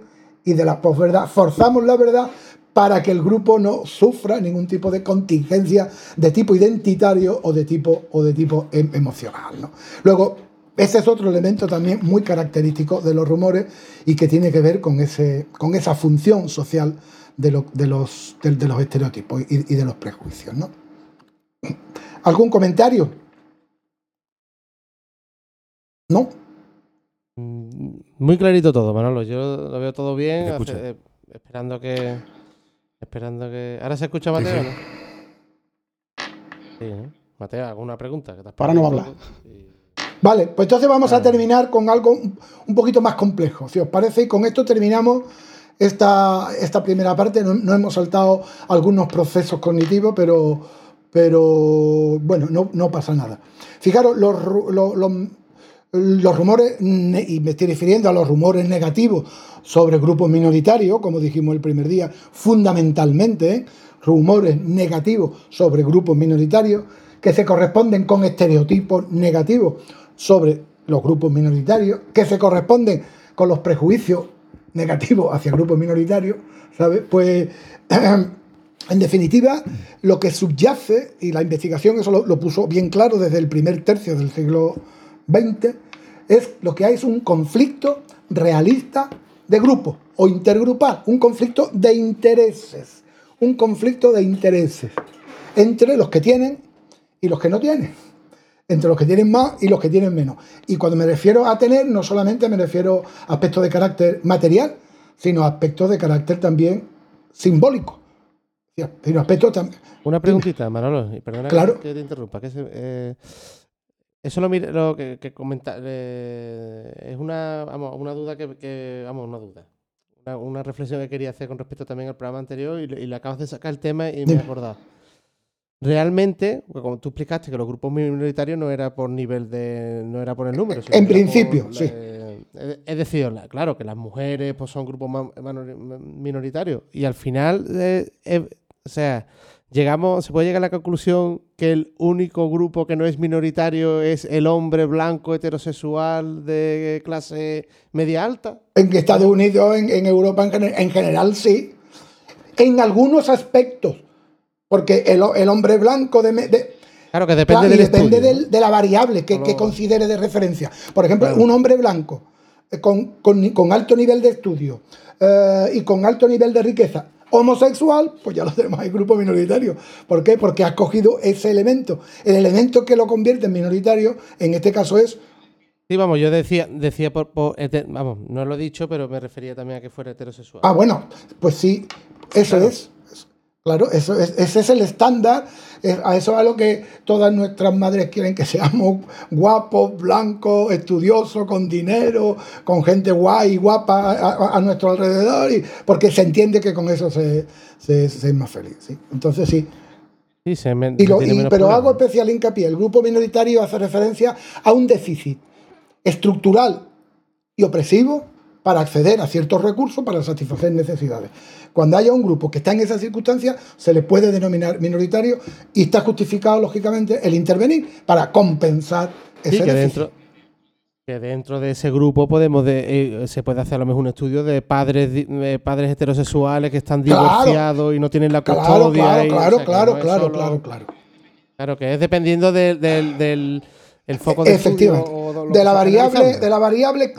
Speaker 5: y de la posverdad. Forzamos la verdad para que el grupo no sufra ningún tipo de contingencia de tipo identitario o de tipo, o de tipo em, emocional. Luego, ese es otro elemento también muy característico de los rumores y que tiene que ver con, ese, con esa función social de, los, de, los estereotipos y, de los prejuicios. ¿no? ¿Algún comentario? ¿No?
Speaker 3: Mm, muy clarito todo, Manolo. Yo lo veo todo bien, eh, esperando que, Esperando que. ¿Ahora se escucha Mateo, no? Sí, ¿no? Mateo, ¿alguna pregunta? Que
Speaker 2: Ahora no va a hablar.
Speaker 5: Vale, pues entonces vamos a terminar con algo un poquito más complejo, si os parece, y con esto terminamos esta, esta primera parte. No, hemos saltado algunos procesos cognitivos, pero, pero bueno, no, no pasa nada. Fijaros, los, los, los rumores, y me estoy refiriendo a los rumores negativos sobre grupos minoritarios, como dijimos el primer día, fundamentalmente, ¿eh? rumores negativos sobre grupos minoritarios, que se corresponden con estereotipos negativos sobre los grupos minoritarios, que se corresponden con los prejuicios negativos hacia grupos minoritarios, ¿sabes? Pues, en definitiva, lo que subyace, y la investigación eso lo, lo puso bien claro desde el primer tercio del siglo XX, es lo que hay es un conflicto realista de grupo o intergrupal, un conflicto de intereses, un conflicto de intereses entre los que tienen y los que no tienen, entre los que tienen más y los que tienen menos. Y cuando me refiero a tener, no solamente me refiero a aspectos de carácter material, sino a aspectos de carácter también simbólico. Sino aspectos también.
Speaker 3: Una preguntita, Manolo, y perdona
Speaker 5: claro.
Speaker 3: que te interrumpa. Que eh, eso lo, lo que, que comenta, eh, es una, vamos, una duda que, vamos, una duda. Una, reflexión que quería hacer con respecto también al programa anterior y, le acabas de sacar el tema y me he acordado. Realmente, pues, como tú explicaste que los grupos minoritarios no era por nivel de, no era por el número.
Speaker 5: en principio, sí.
Speaker 3: es decir, claro, que las mujeres pues, son grupos minoritarios y al final, eh, o sea, llegamos, se puede llegar a la conclusión que el único grupo que no es minoritario es el hombre blanco heterosexual de clase media alta.
Speaker 5: En Estados Unidos, en, Europa en, general, sí. En algunos aspectos, porque el, hombre blanco de,
Speaker 3: Claro, que depende, del
Speaker 5: depende de la variable que, considere de referencia. Por ejemplo, un hombre blanco eh, con, alto nivel de estudio eh, y con alto nivel de riqueza homosexual, pues ya lo tenemos ahí grupo minoritario. ¿Por qué? Porque ha cogido ese elemento. El elemento que lo convierte en minoritario, en este caso es...
Speaker 3: Sí, vamos, yo decía, decía por, vamos, no lo he dicho, pero me refería también a que fuera heterosexual.
Speaker 5: Ah, bueno, pues sí, eso es. Claro, eso ese es el estándar, a eso es a lo que todas nuestras madres quieren que seamos guapos, blancos, estudiosos, con dinero, con gente guay y guapa a, nuestro alrededor, y, porque se entiende que con eso se, es más feliz. ¿sí? Entonces sí.
Speaker 3: sí se
Speaker 5: pero hago especial hincapié, el grupo minoritario hace referencia a un déficit estructural y opresivo para acceder a ciertos recursos para satisfacer necesidades. Cuando haya un grupo que está en esas circunstancias, se le puede denominar minoritario y está justificado, lógicamente, el intervenir para compensar ese
Speaker 3: que dentro que dentro de ese grupo podemos eh, se puede hacer a lo mejor un estudio de padres padres heterosexuales que están divorciados y no tienen la
Speaker 5: custodia. Claro, claro, claro, claro, claro,
Speaker 3: claro, que es dependiendo del el foco
Speaker 5: de Efectivamente. de, la variable, de la variable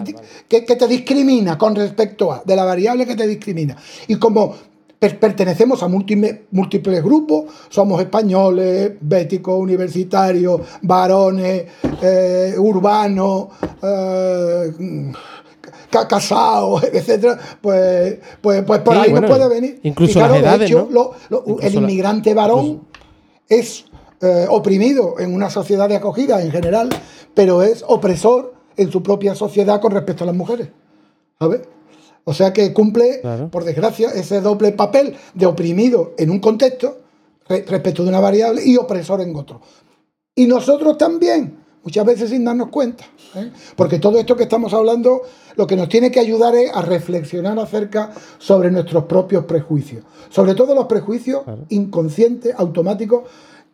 Speaker 5: que, te discrimina con respecto a, de la variable que te discrimina. Y como pertenecemos a múltiples, grupos, somos españoles, béticos, universitarios, varones, eh, urbanos, eh, casados, etcétera, pues, pues, pues por ahí no puede venir.
Speaker 3: Incluso las edades,
Speaker 5: el inmigrante varón es eh, oprimido en una sociedad de acogida en general, pero es opresor en su propia sociedad con respecto a las mujeres. ¿sabes? O sea que cumple, por desgracia, ese doble papel de oprimido en un contexto respecto de una variable y opresor en otro. Y nosotros también, muchas veces sin darnos cuenta. ¿eh? Porque todo esto que estamos hablando lo que nos tiene que ayudar es a reflexionar acerca sobre nuestros propios prejuicios. Sobre todo los prejuicios inconscientes, automáticos,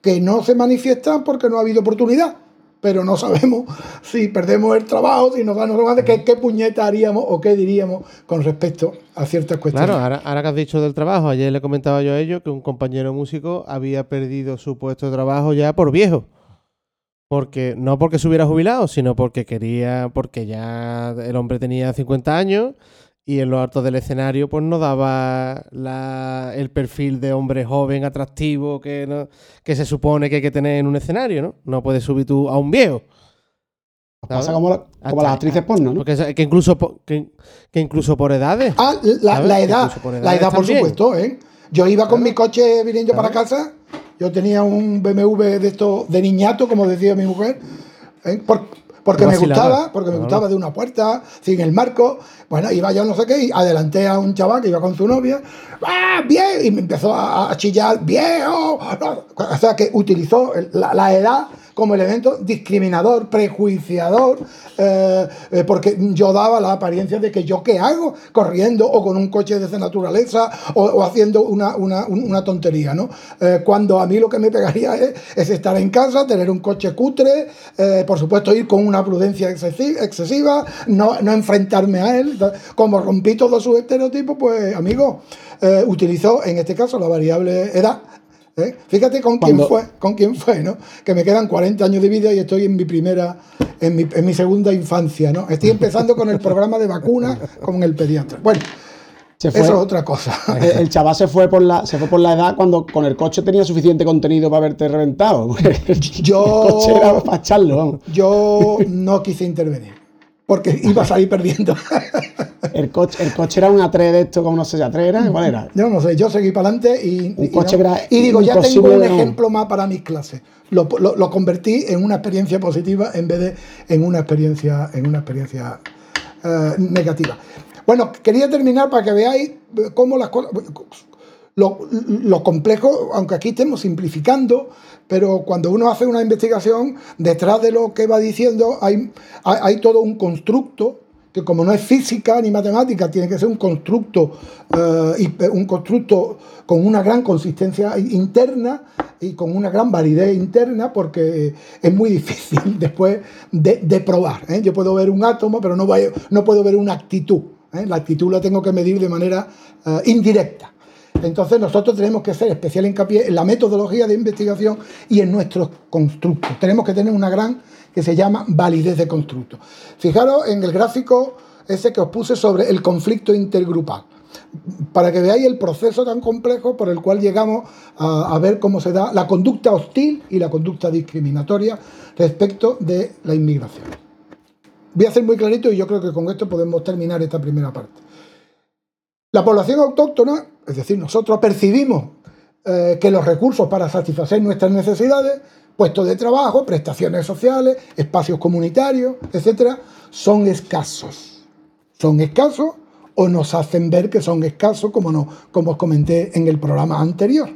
Speaker 5: que no se manifiestan porque no ha habido oportunidad. Pero no sabemos si perdemos el trabajo, si nos dan no qué, qué puñeta haríamos o qué diríamos con respecto a ciertas cuestiones.
Speaker 3: Claro, ahora, ahora, que has dicho del trabajo, ayer le comentaba yo a ellos que un compañero músico había perdido su puesto de trabajo ya por viejo. Porque, no porque se hubiera jubilado, sino porque quería, porque ya el hombre tenía 50 años y en los altos del escenario pues no daba el perfil de hombre joven, atractivo, que, que se supone que hay que tener en un escenario, ¿no? No puedes subir tú a un viejo.
Speaker 2: Pasa como, las actrices porno, ¿no?
Speaker 3: que, incluso, que, incluso por edades.
Speaker 5: Ah, la, edad. la edad, por supuesto, ¿eh? Yo iba con mi coche viniendo para casa yo tenía un BMW de esto de niñato, como decía mi mujer, ¿eh? Porque me gustaba, porque me gustaba de una puerta, sin el marco. Bueno, iba yo no sé qué, y adelanté a un chaval que iba con su novia, ¡ah, bien! Y me empezó a, chillar, ¡viejo! O sea, que utilizó la edad como elemento discriminador, prejuiciador, eh, eh, porque yo daba la apariencia de que yo qué hago corriendo o con un coche de esa naturaleza o, haciendo una, tontería, ¿no? Eh, cuando a mí lo que me pegaría es, estar en casa, tener un coche cutre, por supuesto ir con una prudencia excesiva, no, no enfrentarme a él. Como rompí todos sus estereotipos, pues amigo, utilizó en este caso la variable edad ¿Eh? Fíjate con quién fue, con quién fue, ¿no? Que me quedan 40 años de vida y estoy en mi primera, en mi, en mi segunda infancia, ¿no? Estoy empezando con el programa de vacuna con el pediatra. Bueno, eso es otra cosa.
Speaker 2: El, chaval se fue por la, se fue por la edad cuando con el coche tenía suficiente contenido para haberte reventado.
Speaker 5: Yo,
Speaker 2: el coche era para echarlo.
Speaker 5: Yo no quise intervenir porque iba a salir perdiendo.
Speaker 2: el, coche, el coche era un A3 de esto, como no sé, A3 era, ¿cuál era?
Speaker 5: Yo no sé, yo seguí para adelante y, y, digo, ya tengo un ejemplo más para mis clases. Lo, convertí en una experiencia positiva en vez de en una experiencia, en una experiencia eh, negativa. Bueno, quería terminar para que veáis cómo las cosas. Lo, complejo, aunque aquí estemos simplificando, pero cuando uno hace una investigación, detrás de lo que va diciendo hay, hay, todo un constructo que como no es física ni matemática, tiene que ser un constructo, eh, un constructo con una gran consistencia interna y con una gran validez interna, porque es muy difícil después de, probar. ¿eh? Yo puedo ver un átomo, pero no, no puedo ver una actitud. ¿eh? La actitud la tengo que medir de manera indirecta. Entonces nosotros tenemos que hacer especial hincapié en la metodología de investigación y en nuestros constructos. Tenemos que tener una gran que se llama validez de constructo. Fijaros en el gráfico ese que os puse sobre el conflicto intergrupal, para que veáis el proceso tan complejo por el cual llegamos a, a ver cómo se da la conducta hostil y la conducta discriminatoria respecto de la inmigración. Voy a hacer muy clarito y yo creo que con esto podemos terminar esta primera parte. La población autóctona, es decir, nosotros percibimos eh, que los recursos para satisfacer nuestras necesidades, puestos de trabajo, prestaciones sociales, espacios comunitarios, etcétera, son escasos. Son escasos o nos hacen ver que son escasos, como, no, os comenté en el programa anterior.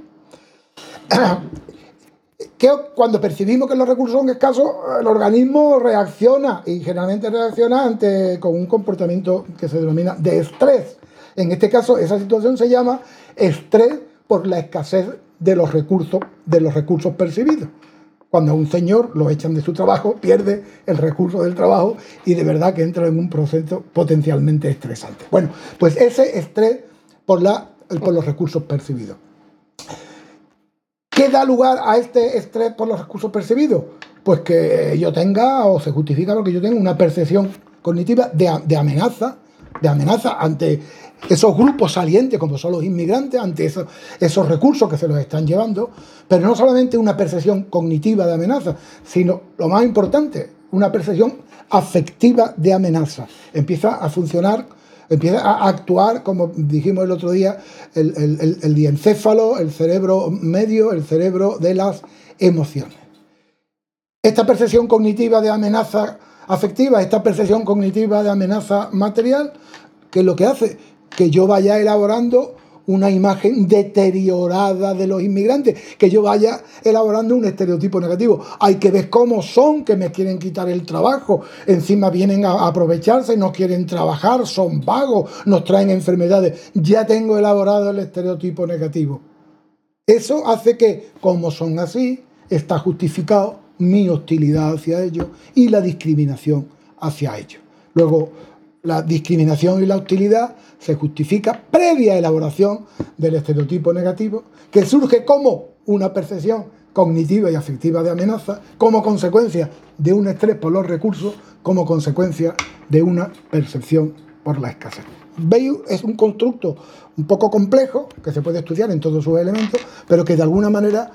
Speaker 5: que cuando percibimos que los recursos son escasos, el organismo reacciona y generalmente reacciona ante, con un comportamiento que se denomina de estrés. En este caso, esa situación se llama estrés por la escasez de los recursos, de los recursos percibidos. Cuando a un señor lo echan de su trabajo, pierde el recurso del trabajo y de verdad que entra en un proceso potencialmente estresante. Bueno, pues ese estrés por, la, por los recursos percibidos. ¿Qué da lugar a este estrés por los recursos percibidos? Pues que yo tenga, o se justifica porque yo tenga una percepción cognitiva de, de amenaza, de amenaza ante esos grupos salientes, como son los inmigrantes, ante esos, esos recursos que se los están llevando, pero no solamente una percepción cognitiva de amenaza, sino lo más importante, una percepción afectiva de amenaza. Empieza a funcionar, empieza a actuar, como dijimos el otro día, el, el, el diencéfalo, el cerebro medio, el cerebro de las emociones. Esta percepción cognitiva de amenaza afectiva, esta percepción cognitiva de amenaza material, ¿Qué es lo que hace? Que yo vaya elaborando una imagen deteriorada de los inmigrantes, que yo vaya elaborando un estereotipo negativo. Hay que ver cómo son, que me quieren quitar el trabajo, encima vienen a aprovecharse, no quieren trabajar, son vagos, nos traen enfermedades. Ya tengo elaborado el estereotipo negativo. Eso hace que, como son así, está justificado mi hostilidad hacia ellos y la discriminación hacia ellos. Luego, la discriminación y la hostilidad se justifica previa elaboración del estereotipo negativo, que surge como una percepción cognitiva y afectiva de amenaza, como consecuencia de un estrés por los recursos, como consecuencia de una percepción por la escasez. Es un constructo un poco complejo, que se puede estudiar en todos sus elementos, pero que de alguna manera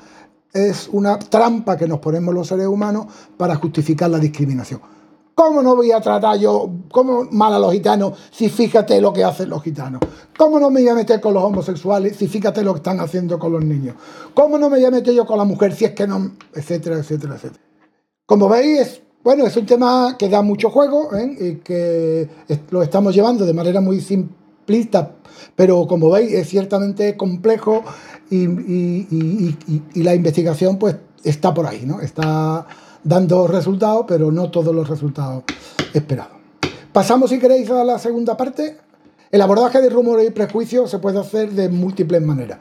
Speaker 5: es una trampa que nos ponemos los seres humanos para justificar la discriminación. ¿Cómo no voy a tratar yo como mal a los gitanos si fíjate lo que hacen los gitanos? ¿Cómo no me voy a meter con los homosexuales si fíjate lo que están haciendo con los niños? ¿Cómo no me voy a meter yo con la mujer si es que no...? Etcétera, etcétera, etcétera. Como veis, es, bueno, es un tema que da mucho juego ¿eh? y que lo estamos llevando de manera muy simplista, pero como veis es ciertamente complejo y, y la investigación pues está por ahí, ¿no? Está dando resultados, pero no todos los resultados esperados. Pasamos, si queréis, a la segunda parte. El abordaje de rumores y prejuicios se puede hacer de múltiples maneras.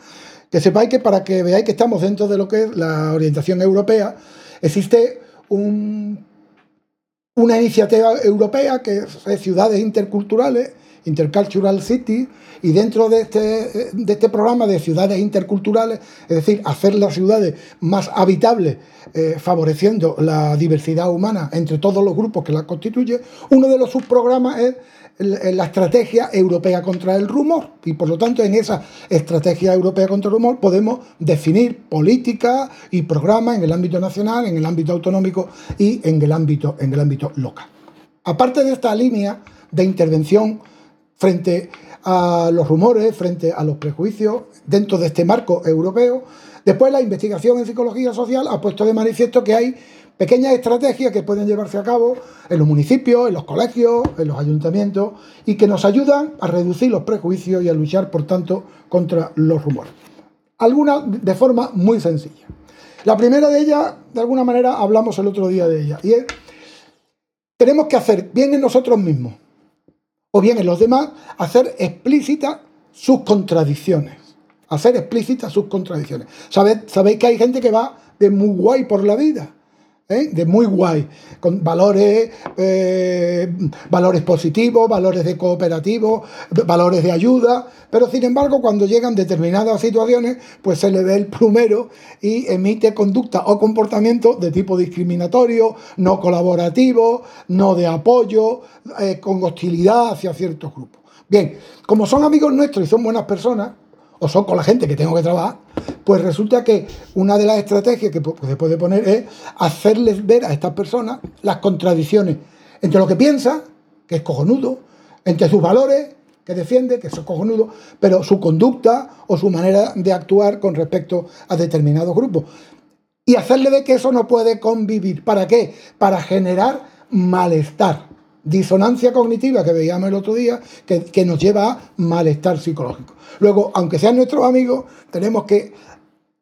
Speaker 5: Que sepáis que para que veáis que estamos dentro de lo que es la orientación europea, existe una iniciativa europea que es Ciudades Interculturales, Intercultural City, y dentro de este, de este programa de ciudades interculturales, es decir, hacer las ciudades más habitables, eh, favoreciendo la diversidad humana entre todos los grupos que las constituyen, uno de los subprogramas es la estrategia europea contra el rumor y por lo tanto en esa estrategia europea contra el rumor podemos definir políticas y programas en el ámbito nacional, en el ámbito autonómico y en el ámbito, en el ámbito local. Aparte de esta línea de intervención frente a los rumores, frente a los prejuicios dentro de este marco europeo. Después la investigación en psicología social ha puesto de manifiesto que hay pequeñas estrategias que pueden llevarse a cabo en los municipios, en los colegios, en los ayuntamientos y que nos ayudan a reducir los prejuicios y a luchar, por tanto, contra los rumores. Algunas de forma muy sencilla. La primera de ellas, de alguna manera, hablamos el otro día de ella, y es, tenemos que hacer bien en nosotros mismos o bien en los demás, hacer explícitas sus contradicciones. Hacer explícitas sus contradicciones. Sabéis que hay gente que va de muy guay por la vida ¿eh? de muy guay, con valores, eh, valores positivos, valores de cooperativo, valores de ayuda, pero sin embargo cuando llegan determinadas situaciones, pues se le ve el plumero y emite conducta o comportamiento de tipo discriminatorio, no colaborativo, no de apoyo, eh, con hostilidad hacia ciertos grupos. Bien, como son amigos nuestros y son buenas personas, o son con la gente que tengo que trabajar, pues resulta que una de las estrategias que se puede poner es hacerles ver a estas personas las contradicciones entre lo que piensa, que es cojonudo, entre sus valores, que defiende, que es cojonudo, pero su conducta o su manera de actuar con respecto a determinados grupos. Y hacerle ver que eso no puede convivir. ¿Para qué? Para generar malestar disonancia cognitiva que veíamos el otro día, que, nos lleva a malestar psicológico. Luego, aunque sean nuestros amigos, tenemos que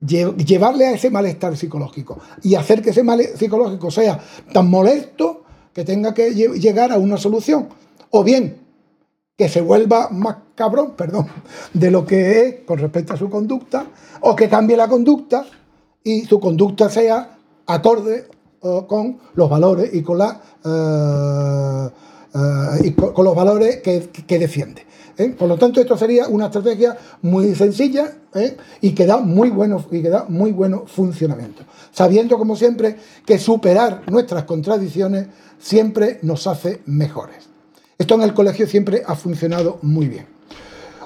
Speaker 5: llevarle a ese malestar psicológico y hacer que ese malestar psicológico sea tan molesto que tenga que llegar a una solución. O bien, que se vuelva más cabrón, perdón, de lo que es con respecto a su conducta, o que cambie la conducta y su conducta sea acorde con los valores y con, la, eh, eh, y con, los valores que, defiende. ¿eh? Por lo tanto, esto sería una estrategia muy sencilla y, que da muy bueno, y que da muy bueno funcionamiento. Sabiendo, como siempre, que superar nuestras contradicciones siempre nos hace mejores. Esto en el colegio siempre ha funcionado muy bien.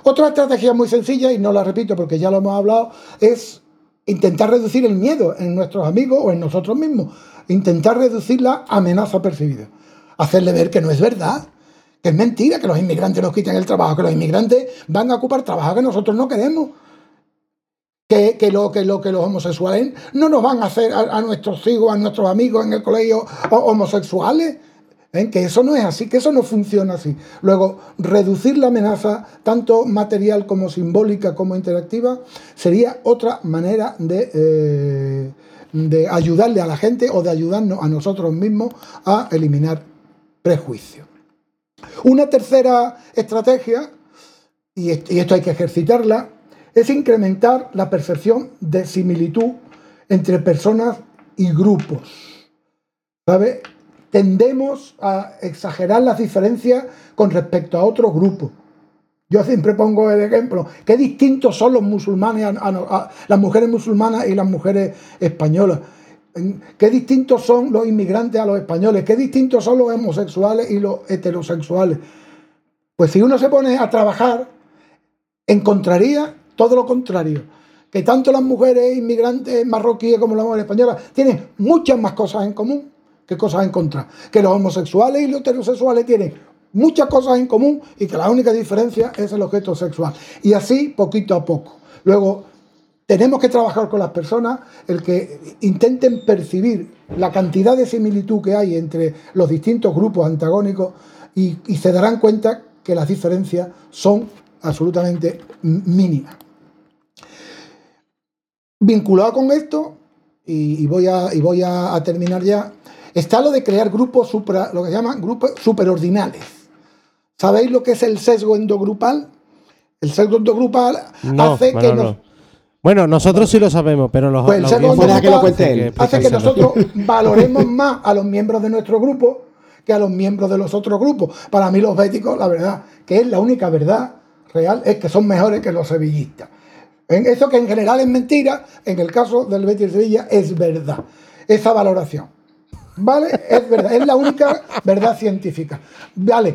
Speaker 5: Otra estrategia muy sencilla, y no la repito porque ya lo hemos hablado, es intentar reducir el miedo en nuestros amigos o en nosotros mismos intentar reducir la amenaza percibida. Hacerle ver que no es verdad, que es mentira, que los inmigrantes nos quiten el trabajo, que los inmigrantes van a ocupar trabajo que nosotros no queremos. Que, lo, que, lo, que los homosexuales no nos van a hacer a, nuestros hijos, a nuestros amigos en el colegio homosexuales. ¿Ven? Que eso no es así, que eso no funciona así. Luego, reducir la amenaza, tanto material como simbólica como interactiva, sería otra manera de, eh, de ayudarle a la gente o de ayudarnos a nosotros mismos a eliminar prejuicios. Una tercera estrategia, y esto hay que ejercitarla, es incrementar la percepción de similitud entre personas y grupos. ¿Sabe? tendemos a exagerar las diferencias con respecto a otros grupos. Yo siempre pongo el ejemplo, qué distintos son los musulmanes, las mujeres musulmanas y las mujeres españolas. Qué distintos son los inmigrantes a los españoles, qué distintos son los homosexuales y los heterosexuales. Pues si uno se pone a trabajar, encontraría todo lo contrario. Que tanto las mujeres inmigrantes marroquíes como las mujeres españolas tienen muchas más cosas en común qué cosas en contra. Que los homosexuales y los heterosexuales tienen muchas cosas en común y que la única diferencia es el objeto sexual. Y así poquito a poco. Luego, tenemos que trabajar con las personas, el que intenten percibir la cantidad de similitud que hay entre los distintos grupos antagónicos y, se darán cuenta que las diferencias son absolutamente mínimas. Vinculado con esto, y, voy, a, y voy a terminar ya, Está lo de crear grupos supra, lo que llaman grupos superordinales. ¿Sabéis lo que es el sesgo endogrupal? El sesgo endogrupal hace que nos,
Speaker 3: bueno, nosotros sí lo sabemos, pero los,
Speaker 5: pues el sesgo que lo cuente hace que nosotros valoremos más a los miembros de nuestro grupo que a los miembros de los otros grupos. Para mí los béticos, la verdad, que es la única verdad real, es que son mejores que los sevillistas. En eso que en general es mentira, en el caso del Betis Sevilla es verdad. Esa valoración. ¿Vale? Es verdad, es la única verdad científica. Vale.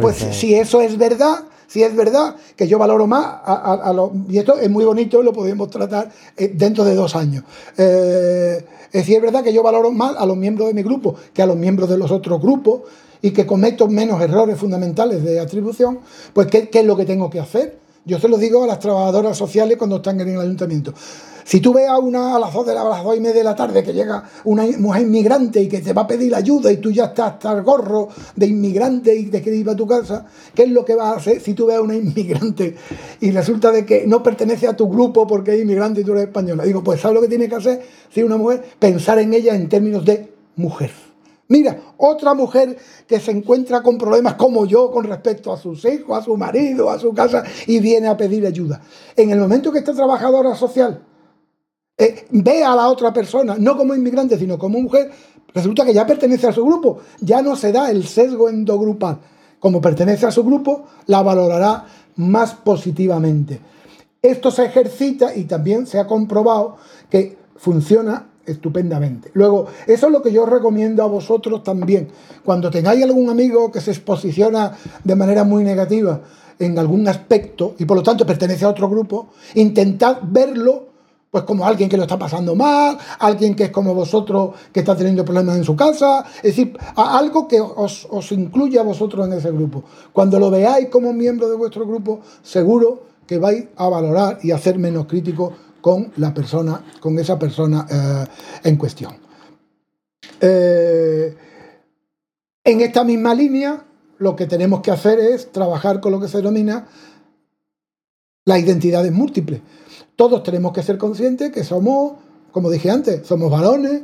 Speaker 5: Pues si eso es verdad, si es verdad que yo valoro más a, los... Y esto es muy bonito y lo podemos tratar eh, dentro de dos años. Eh, es es verdad que yo valoro más a los miembros de mi grupo que a los miembros de los otros grupos y que cometo menos errores fundamentales de atribución, pues ¿qué, qué es lo que tengo que hacer? Yo se lo digo a las trabajadoras sociales cuando están en el ayuntamiento. Si tú ves a una a las dos de la, a las dos y media de la tarde que llega una mujer inmigrante y que te va a pedir ayuda y tú ya estás hasta el gorro de inmigrante y te quieres ir a tu casa, ¿qué es lo que vas a hacer si tú ves a una inmigrante y resulta de que no pertenece a tu grupo porque es inmigrante y tú eres española? Digo, pues ¿sabes lo que tiene que hacer si una mujer? Pensar en ella en términos de mujer. Mira, otra mujer que se encuentra con problemas como yo con respecto a sus hijos, a su marido, a su casa y viene a pedir ayuda. En el momento que esta trabajadora social eh, ve a la otra persona, no como inmigrante, sino como mujer, resulta que ya pertenece a su grupo. Ya no se da el sesgo endogrupal. Como pertenece a su grupo, la valorará más positivamente. Esto se ejercita y también se ha comprobado que funciona estupendamente. Luego, eso es lo que yo recomiendo a vosotros también. Cuando tengáis algún amigo que se exposiciona de manera muy negativa en algún aspecto y por lo tanto pertenece a otro grupo, intentad verlo pues como alguien que lo está pasando mal, alguien que es como vosotros que está teniendo problemas en su casa, es decir, algo que os, incluya a vosotros en ese grupo. Cuando lo veáis como miembro de vuestro grupo, seguro que vais a valorar y a ser menos críticos con la persona, con esa persona eh, en cuestión. Eh, en esta misma línea, lo que tenemos que hacer es trabajar con lo que se denomina las identidades múltiples. Todos tenemos que ser conscientes que somos, como dije antes, somos varones,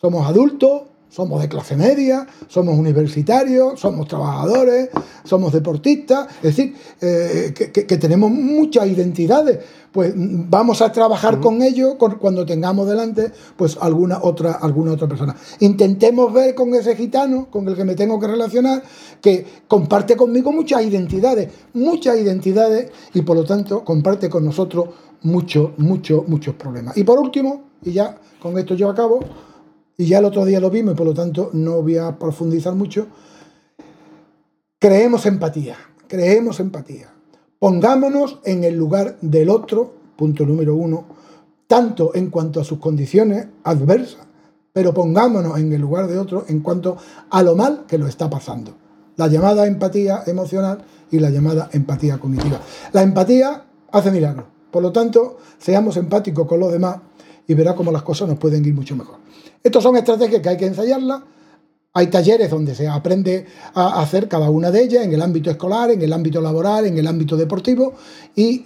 Speaker 5: somos adultos, somos de clase media, somos universitarios, somos trabajadores, somos deportistas, es decir, eh, que, tenemos muchas identidades. Pues vamos a trabajar con ello cuando tengamos delante pues alguna otra, alguna otra persona. Intentemos ver con ese gitano con el que me tengo que relacionar que comparte conmigo muchas identidades, muchas identidades y por lo tanto comparte con nosotros muchos, muchos, muchos problemas. Y por último, y ya con esto yo acabo, y ya el otro día lo vimos y por lo tanto no voy a profundizar mucho, creemos empatía, creemos empatía. Pongámonos en el lugar del otro, punto número uno, tanto en cuanto a sus condiciones adversas, pero pongámonos en el lugar de otro en cuanto a lo mal que lo está pasando. La llamada empatía emocional y la llamada empatía cognitiva. La empatía hace milagros. Por lo tanto, seamos empáticos con los demás y verá cómo las cosas nos pueden ir mucho mejor. Estas son estrategias que hay que ensayarlas. Hay talleres donde se aprende a hacer cada una de ellas en el ámbito escolar, en el ámbito laboral, en el ámbito deportivo y,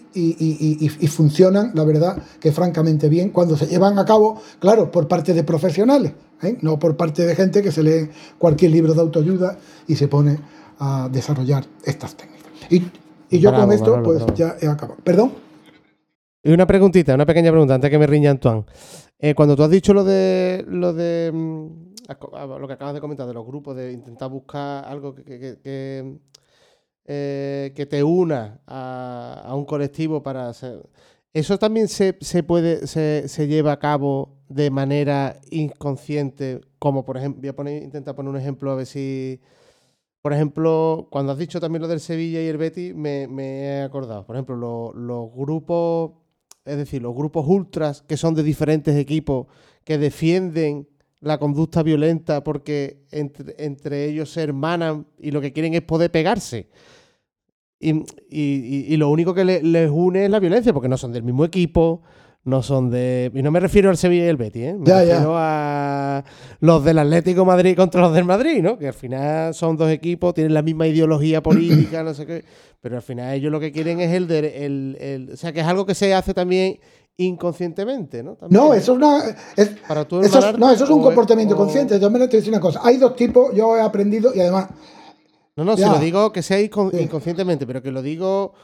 Speaker 5: funcionan, la verdad, que francamente bien cuando se llevan a cabo, claro, por parte de profesionales, ¿eh? no por parte de gente que se lee cualquier libro de autoayuda y se pone a desarrollar estas técnicas. Y, yo con esto, pues ya he acabado. ¿Perdón?
Speaker 3: Y una preguntita, una pequeña pregunta antes que me riña Antoine. Eh, cuando tú has dicho lo de lo de mm, lo que acabas de comentar de los grupos, de intentar buscar algo que, que, eh, te una a, un colectivo para hacer. ¿Eso también se, puede, se, lleva a cabo de manera inconsciente? Como por ejemplo, voy a poner, intentar poner un ejemplo a ver si. Por ejemplo, cuando has dicho también lo del Sevilla y el Betty, me, he acordado. Por ejemplo, los grupos, es decir, los grupos ultras que son de diferentes equipos que defienden la conducta violenta porque entre, ellos se hermanan y lo que quieren es poder pegarse. Y, lo único que les une es la violencia, porque no son del mismo equipo, no son de. Y no me refiero al Sevilla y el Betty, ¿eh? me refiero a los del Atlético Madrid contra los del Madrid, ¿no? Que al final son dos equipos, tienen la misma ideología política, no sé qué. Pero al final ellos lo que quieren es el, de, el O sea, que es algo que se hace también inconscientemente, ¿no?
Speaker 5: no, eso es una. no, eso es un comportamiento consciente. Yo me te decir una cosa. Hay dos tipos, yo he aprendido y además.
Speaker 3: No, no, si lo digo que sea inconscientemente, pero que lo digo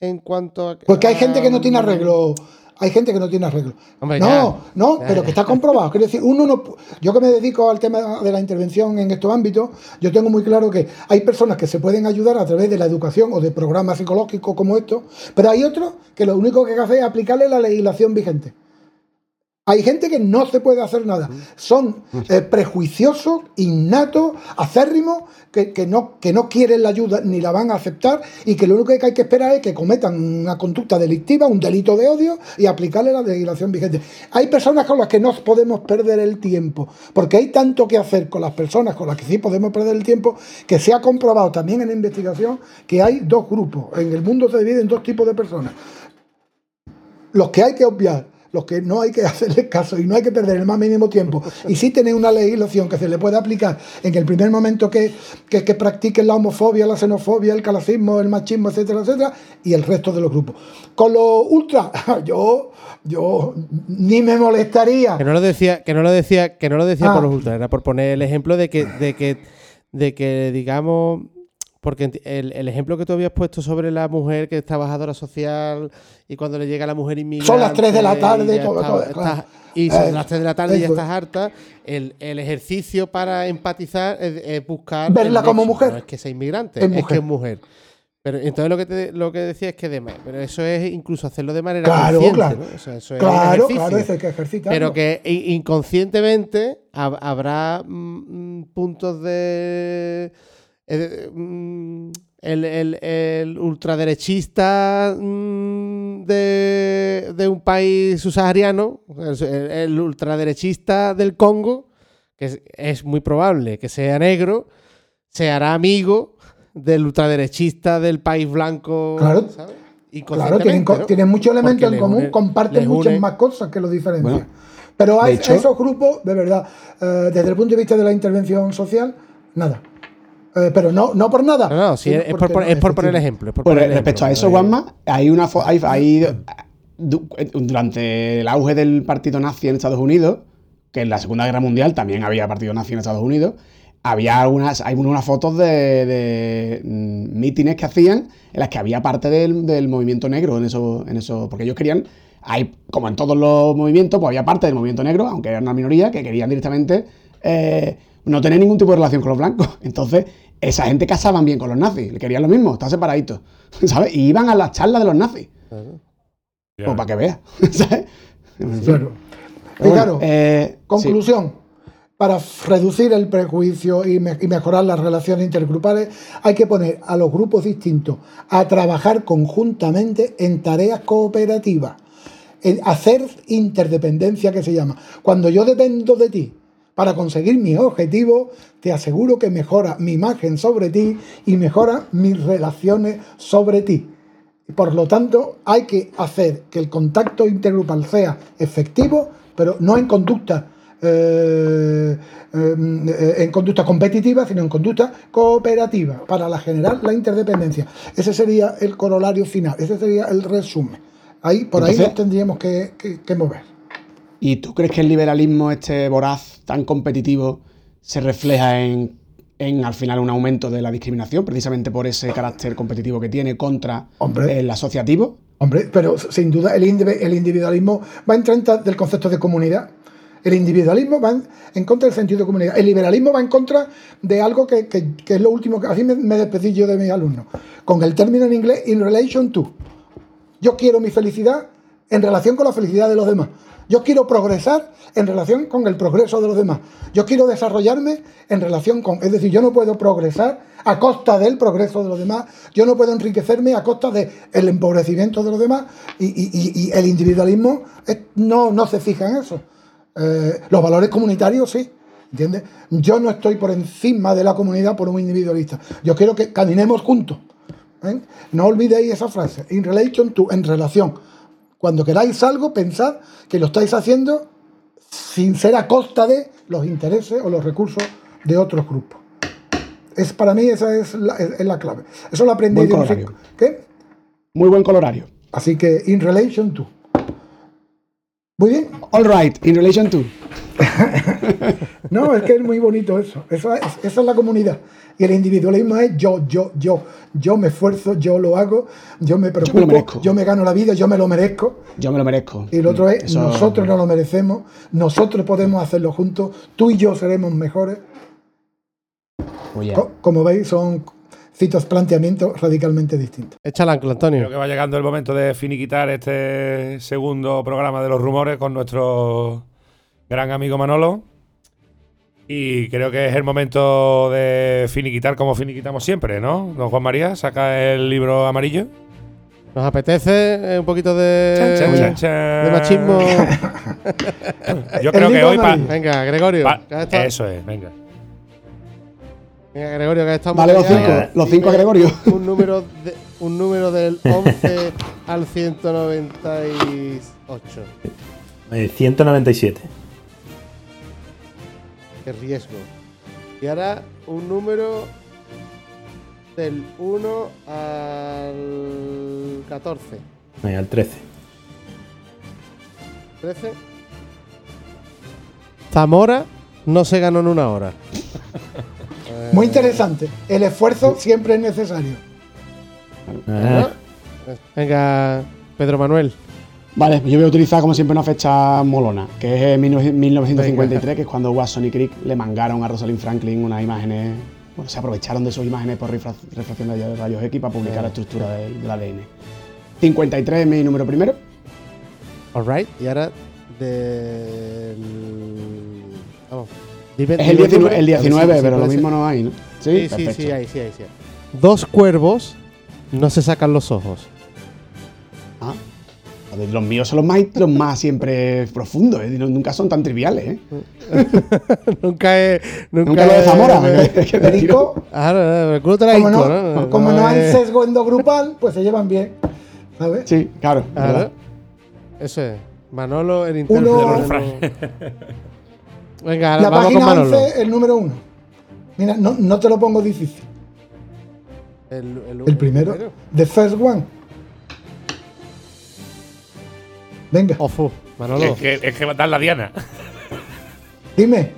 Speaker 3: en cuanto a.
Speaker 5: Porque hay gente que no tiene arreglo hay gente que no tiene arreglo. no, no, pero que está comprobado. Quiero decir, uno no. Yo que me dedico al tema de la intervención en estos ámbitos, yo tengo muy claro que hay personas que se pueden ayudar a través de la educación o de programas psicológicos como estos, pero hay otros que lo único que hacer es aplicarle la legislación vigente. Hay gente que no se puede hacer nada. Son eh, prejuiciosos, innatos, acérrimos, que, no, que no quieren la ayuda ni la van a aceptar y que lo único que hay que esperar es que cometan una conducta delictiva, un delito de odio y aplicarle la legislación vigente. Hay personas con las que no podemos perder el tiempo, porque hay tanto que hacer con las personas con las que sí podemos perder el tiempo, que se ha comprobado también en la investigación que hay dos grupos. En el mundo se divide en dos tipos de personas. Los que hay que obviar los que no hay que hacerle caso y no hay que perder el más mínimo tiempo. Y sí tener una legislación que se le pueda aplicar en el primer momento que, que, practiquen la homofobia, la xenofobia, el calacismo, el machismo, etcétera, etcétera, y el resto de los grupos. Con los ultra, yo, yo ni me molestaría.
Speaker 3: Que no lo decía, que no lo decía, que no lo decía por ah. los ultras, era por poner el ejemplo de que, de que, de que digamos porque el, ejemplo que tú habías puesto sobre la mujer que es trabajadora social y cuando le llega la mujer inmigrante.
Speaker 5: Son las 3 de la tarde, todo,
Speaker 3: y son las 3 de la tarde y ya estás harta. El, ejercicio para empatizar es, buscar.
Speaker 5: Verla como mujer.
Speaker 3: No es que sea inmigrante, es, que es mujer. Pero entonces lo que, lo que decía es que de, pero eso es incluso hacerlo de manera
Speaker 5: claro,
Speaker 3: consciente,
Speaker 5: claro,
Speaker 3: ¿no?
Speaker 5: eso es claro, claro, eso hay que ejercitar.
Speaker 3: Pero que inconscientemente habrá mm, mm, puntos de Mm, el, el, ultraderechista mm, de, un país subsahariano, el, ultraderechista del Congo, que es, muy probable que sea negro, se hará amigo del ultraderechista del país blanco.
Speaker 5: Claro. Claro, tienen, muchos elementos en común, comparten muchas más cosas que los diferencian. Pero hay esos grupos, de verdad, eh, desde el punto de vista de la intervención social, nada. Eh, pero no, no por nada.
Speaker 3: No, no, sí, es, por, poner el ejemplo.
Speaker 2: respecto a eso, Juanma, hay una hay, hay, durante el auge del partido nazi en Estados Unidos, que en la Segunda Guerra Mundial también había partido nazi en Estados Unidos, había algunas, hay unas fotos de, mm, mítines que hacían en las que había parte del, movimiento negro en eso, en eso, porque ellos querían, hay, como en todos los movimientos, pues había parte del movimiento negro, aunque era una minoría, que querían directamente eh, no tener ningún tipo de relación con los blancos. Entonces, esa gente casaban bien con los nazis, le querían lo mismo, estaban separaditos, ¿sabes? Y iban a las charlas de los nazis. Pues para que veas, ¿sabes?
Speaker 5: Claro. claro, eh, conclusión. Para reducir el prejuicio y, mejorar las relaciones intergrupales, hay que poner a los grupos distintos a trabajar conjuntamente en tareas cooperativas. hacer interdependencia, que se llama. Cuando yo dependo de ti para conseguir mis objetivos, te aseguro que mejora mi imagen sobre ti y mejora mis relaciones sobre ti. Por lo tanto, hay que hacer que el contacto intergrupal sea efectivo, pero no en conductas eh, eh, en conducta competitiva, sino en conducta cooperativa, para la generar la interdependencia. Ese sería el corolario final, ese sería el resumen. Ahí, por ahí nos tendríamos que, mover.
Speaker 2: ¿Y tú crees que el liberalismo, este voraz, tan competitivo, se refleja en, al final un aumento de la discriminación, precisamente por ese carácter competitivo que tiene contra el asociativo?
Speaker 5: Hombre, pero sin duda el, el individualismo va en contra del concepto de comunidad. El individualismo va en, contra del sentido de comunidad. El liberalismo va en contra de algo que, es lo último que así me, me despedí yo de mis alumnos. Con el término en inglés, in relation to. Yo quiero mi felicidad en relación con la felicidad de los demás. Yo quiero progresar en relación con el progreso de los demás. Yo quiero desarrollarme en relación con... Es decir, yo no puedo progresar a costa del progreso de los demás. Yo no puedo enriquecerme a costa del empobrecimiento de los demás. Y, el individualismo no, no se fija en eso. Eh, los valores comunitarios sí. ¿Entiendes? Yo no estoy por encima de la comunidad por un individualista. Yo quiero que caminemos juntos. ¿eh? No olvidéis esa frase. In relation to, en relación. Cuando queráis algo, pensad que lo estáis haciendo sin ser a costa de los intereses o los recursos de otros grupos. Es, para mí esa es la, clave. Eso lo aprendí
Speaker 2: de
Speaker 5: ¿Qué?
Speaker 2: Muy buen colorario.
Speaker 5: Así que, in relation to. Muy bien.
Speaker 2: All right, in relation to.
Speaker 5: no, es que es muy bonito eso. Esa es, la comunidad. Y el individualismo es yo, yo, yo. Yo me esfuerzo, yo lo hago, yo me preocupo, yo me, gano la vida, yo me lo merezco.
Speaker 2: Yo me lo merezco.
Speaker 5: Y el otro es nosotros no lo merecemos, nosotros podemos hacerlo juntos, tú y yo seremos mejores. Oh, como veis, son citos planteamientos radicalmente distintos.
Speaker 3: Échala, Antonio.
Speaker 1: Creo que va llegando el momento de finiquitar este segundo programa de los rumores con nuestro gran amigo Manolo. Y creo que es el momento de finiquitar como finiquitamos siempre, ¿no? Don Juan María, saca el libro amarillo.
Speaker 3: ¿Nos apetece eh, un poquito de, de machismo?
Speaker 1: Yo creo que hoy...
Speaker 3: venga, Gregorio.
Speaker 1: eso es, venga.
Speaker 3: Venga, Gregorio, que estamos...
Speaker 2: Vale, los cinco, los cinco a Gregorio.
Speaker 3: Un número, un número del 11 al 198.
Speaker 6: 197. Eh,
Speaker 3: Qué riesgo. Y ahora un número del 1 al 14.
Speaker 6: al 13.
Speaker 3: 13. Zamora no se ganó en una hora.
Speaker 5: Muy interesante. El esfuerzo siempre es necesario.
Speaker 3: Ah. Venga, Pedro Manuel.
Speaker 2: Vale, yo voy a utilizar como siempre una fecha molona, que es 1953, que es cuando Watson y Crick le mangaron a Rosalind Franklin unas imágenes, bueno, se aprovecharon de sus imágenes por refracción de rayos X para publicar la estructura del, ADN. 53 es mi número primero.
Speaker 3: Alright, y ahora del...
Speaker 2: Vamos. Es el 19, el 19 pero lo mismo no hay, ¿no?
Speaker 3: Sí, sí, sí, hay, sí, hay, sí. Dos cuervos no se sacan los ojos.
Speaker 2: Ah. Los míos son los más, los más siempre profundos, ¿eh? nunca son tan triviales. ¿eh?
Speaker 3: nunca es.
Speaker 2: Nunca, lo de Zamora.
Speaker 3: Ah,
Speaker 5: como, no, como no, hay sesgo endogrupal, pues se llevan bien. ¿Sabes?
Speaker 2: Sí, claro.
Speaker 3: Eso es. Manolo, el intérprete.
Speaker 5: Venga, la vamos página con 11, el número uno. Mira, no, no te lo pongo difícil.
Speaker 3: El,
Speaker 5: el, primero, el primero. The First One. Venga.
Speaker 3: Ofu, Manolo.
Speaker 1: Es que, es que va a dar la diana.
Speaker 5: Dime.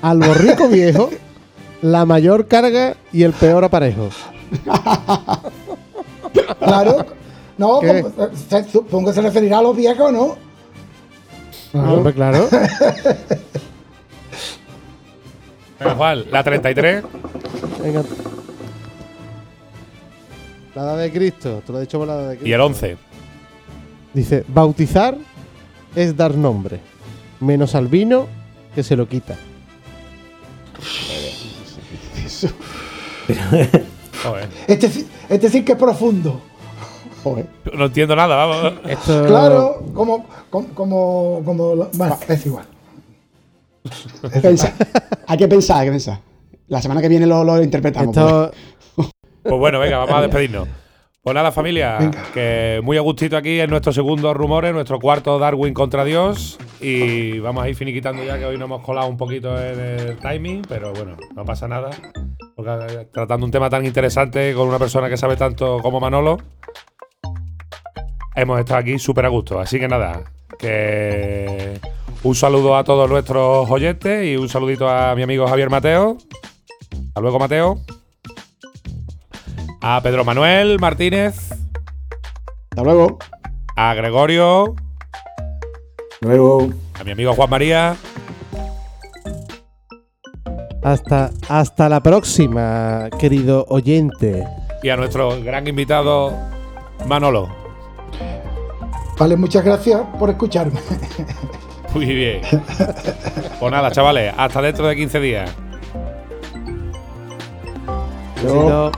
Speaker 3: Al borrico viejo, la mayor carga y el peor aparejo.
Speaker 5: claro. No, supongo que se referirá a los viejos, ¿no?
Speaker 3: Ah, hombre, claro.
Speaker 1: Venga, Juan, la 33. Venga.
Speaker 3: La edad de Cristo, te lo he dicho por la edad de Cristo.
Speaker 1: Y el 11.
Speaker 3: Dice, bautizar es dar nombre, menos al vino que se lo quita.
Speaker 5: este, este sí que es profundo.
Speaker 1: No entiendo nada, vamos.
Speaker 5: Claro, como, como, como, Bueno, es igual.
Speaker 2: hay que pensar, hay que pensar. La semana que viene lo, interpretamos.
Speaker 1: Pues. pues bueno, venga, vamos a despedirnos. Pues nada, familia, que muy a gustito aquí en nuestro segundo rumores, nuestro cuarto Darwin contra Dios. Y vamos a ir finiquitando ya que hoy nos hemos colado un poquito en el timing, pero bueno, no pasa nada. Porque eh, tratando un tema tan interesante con una persona que sabe tanto como Manolo, hemos estado aquí súper a gusto. Así que nada, que un saludo a todos nuestros oyentes y un saludito a mi amigo Javier Mateo. Hasta luego, Mateo. A Pedro Manuel Martínez.
Speaker 2: Hasta luego.
Speaker 1: A Gregorio.
Speaker 6: Luego.
Speaker 1: A mi amigo Juan María.
Speaker 3: Hasta, hasta la próxima, querido oyente.
Speaker 1: Y a nuestro gran invitado Manolo.
Speaker 5: Vale, muchas gracias por escucharme.
Speaker 1: Muy bien. Pues nada, chavales, hasta dentro de 15 días.
Speaker 3: Besito.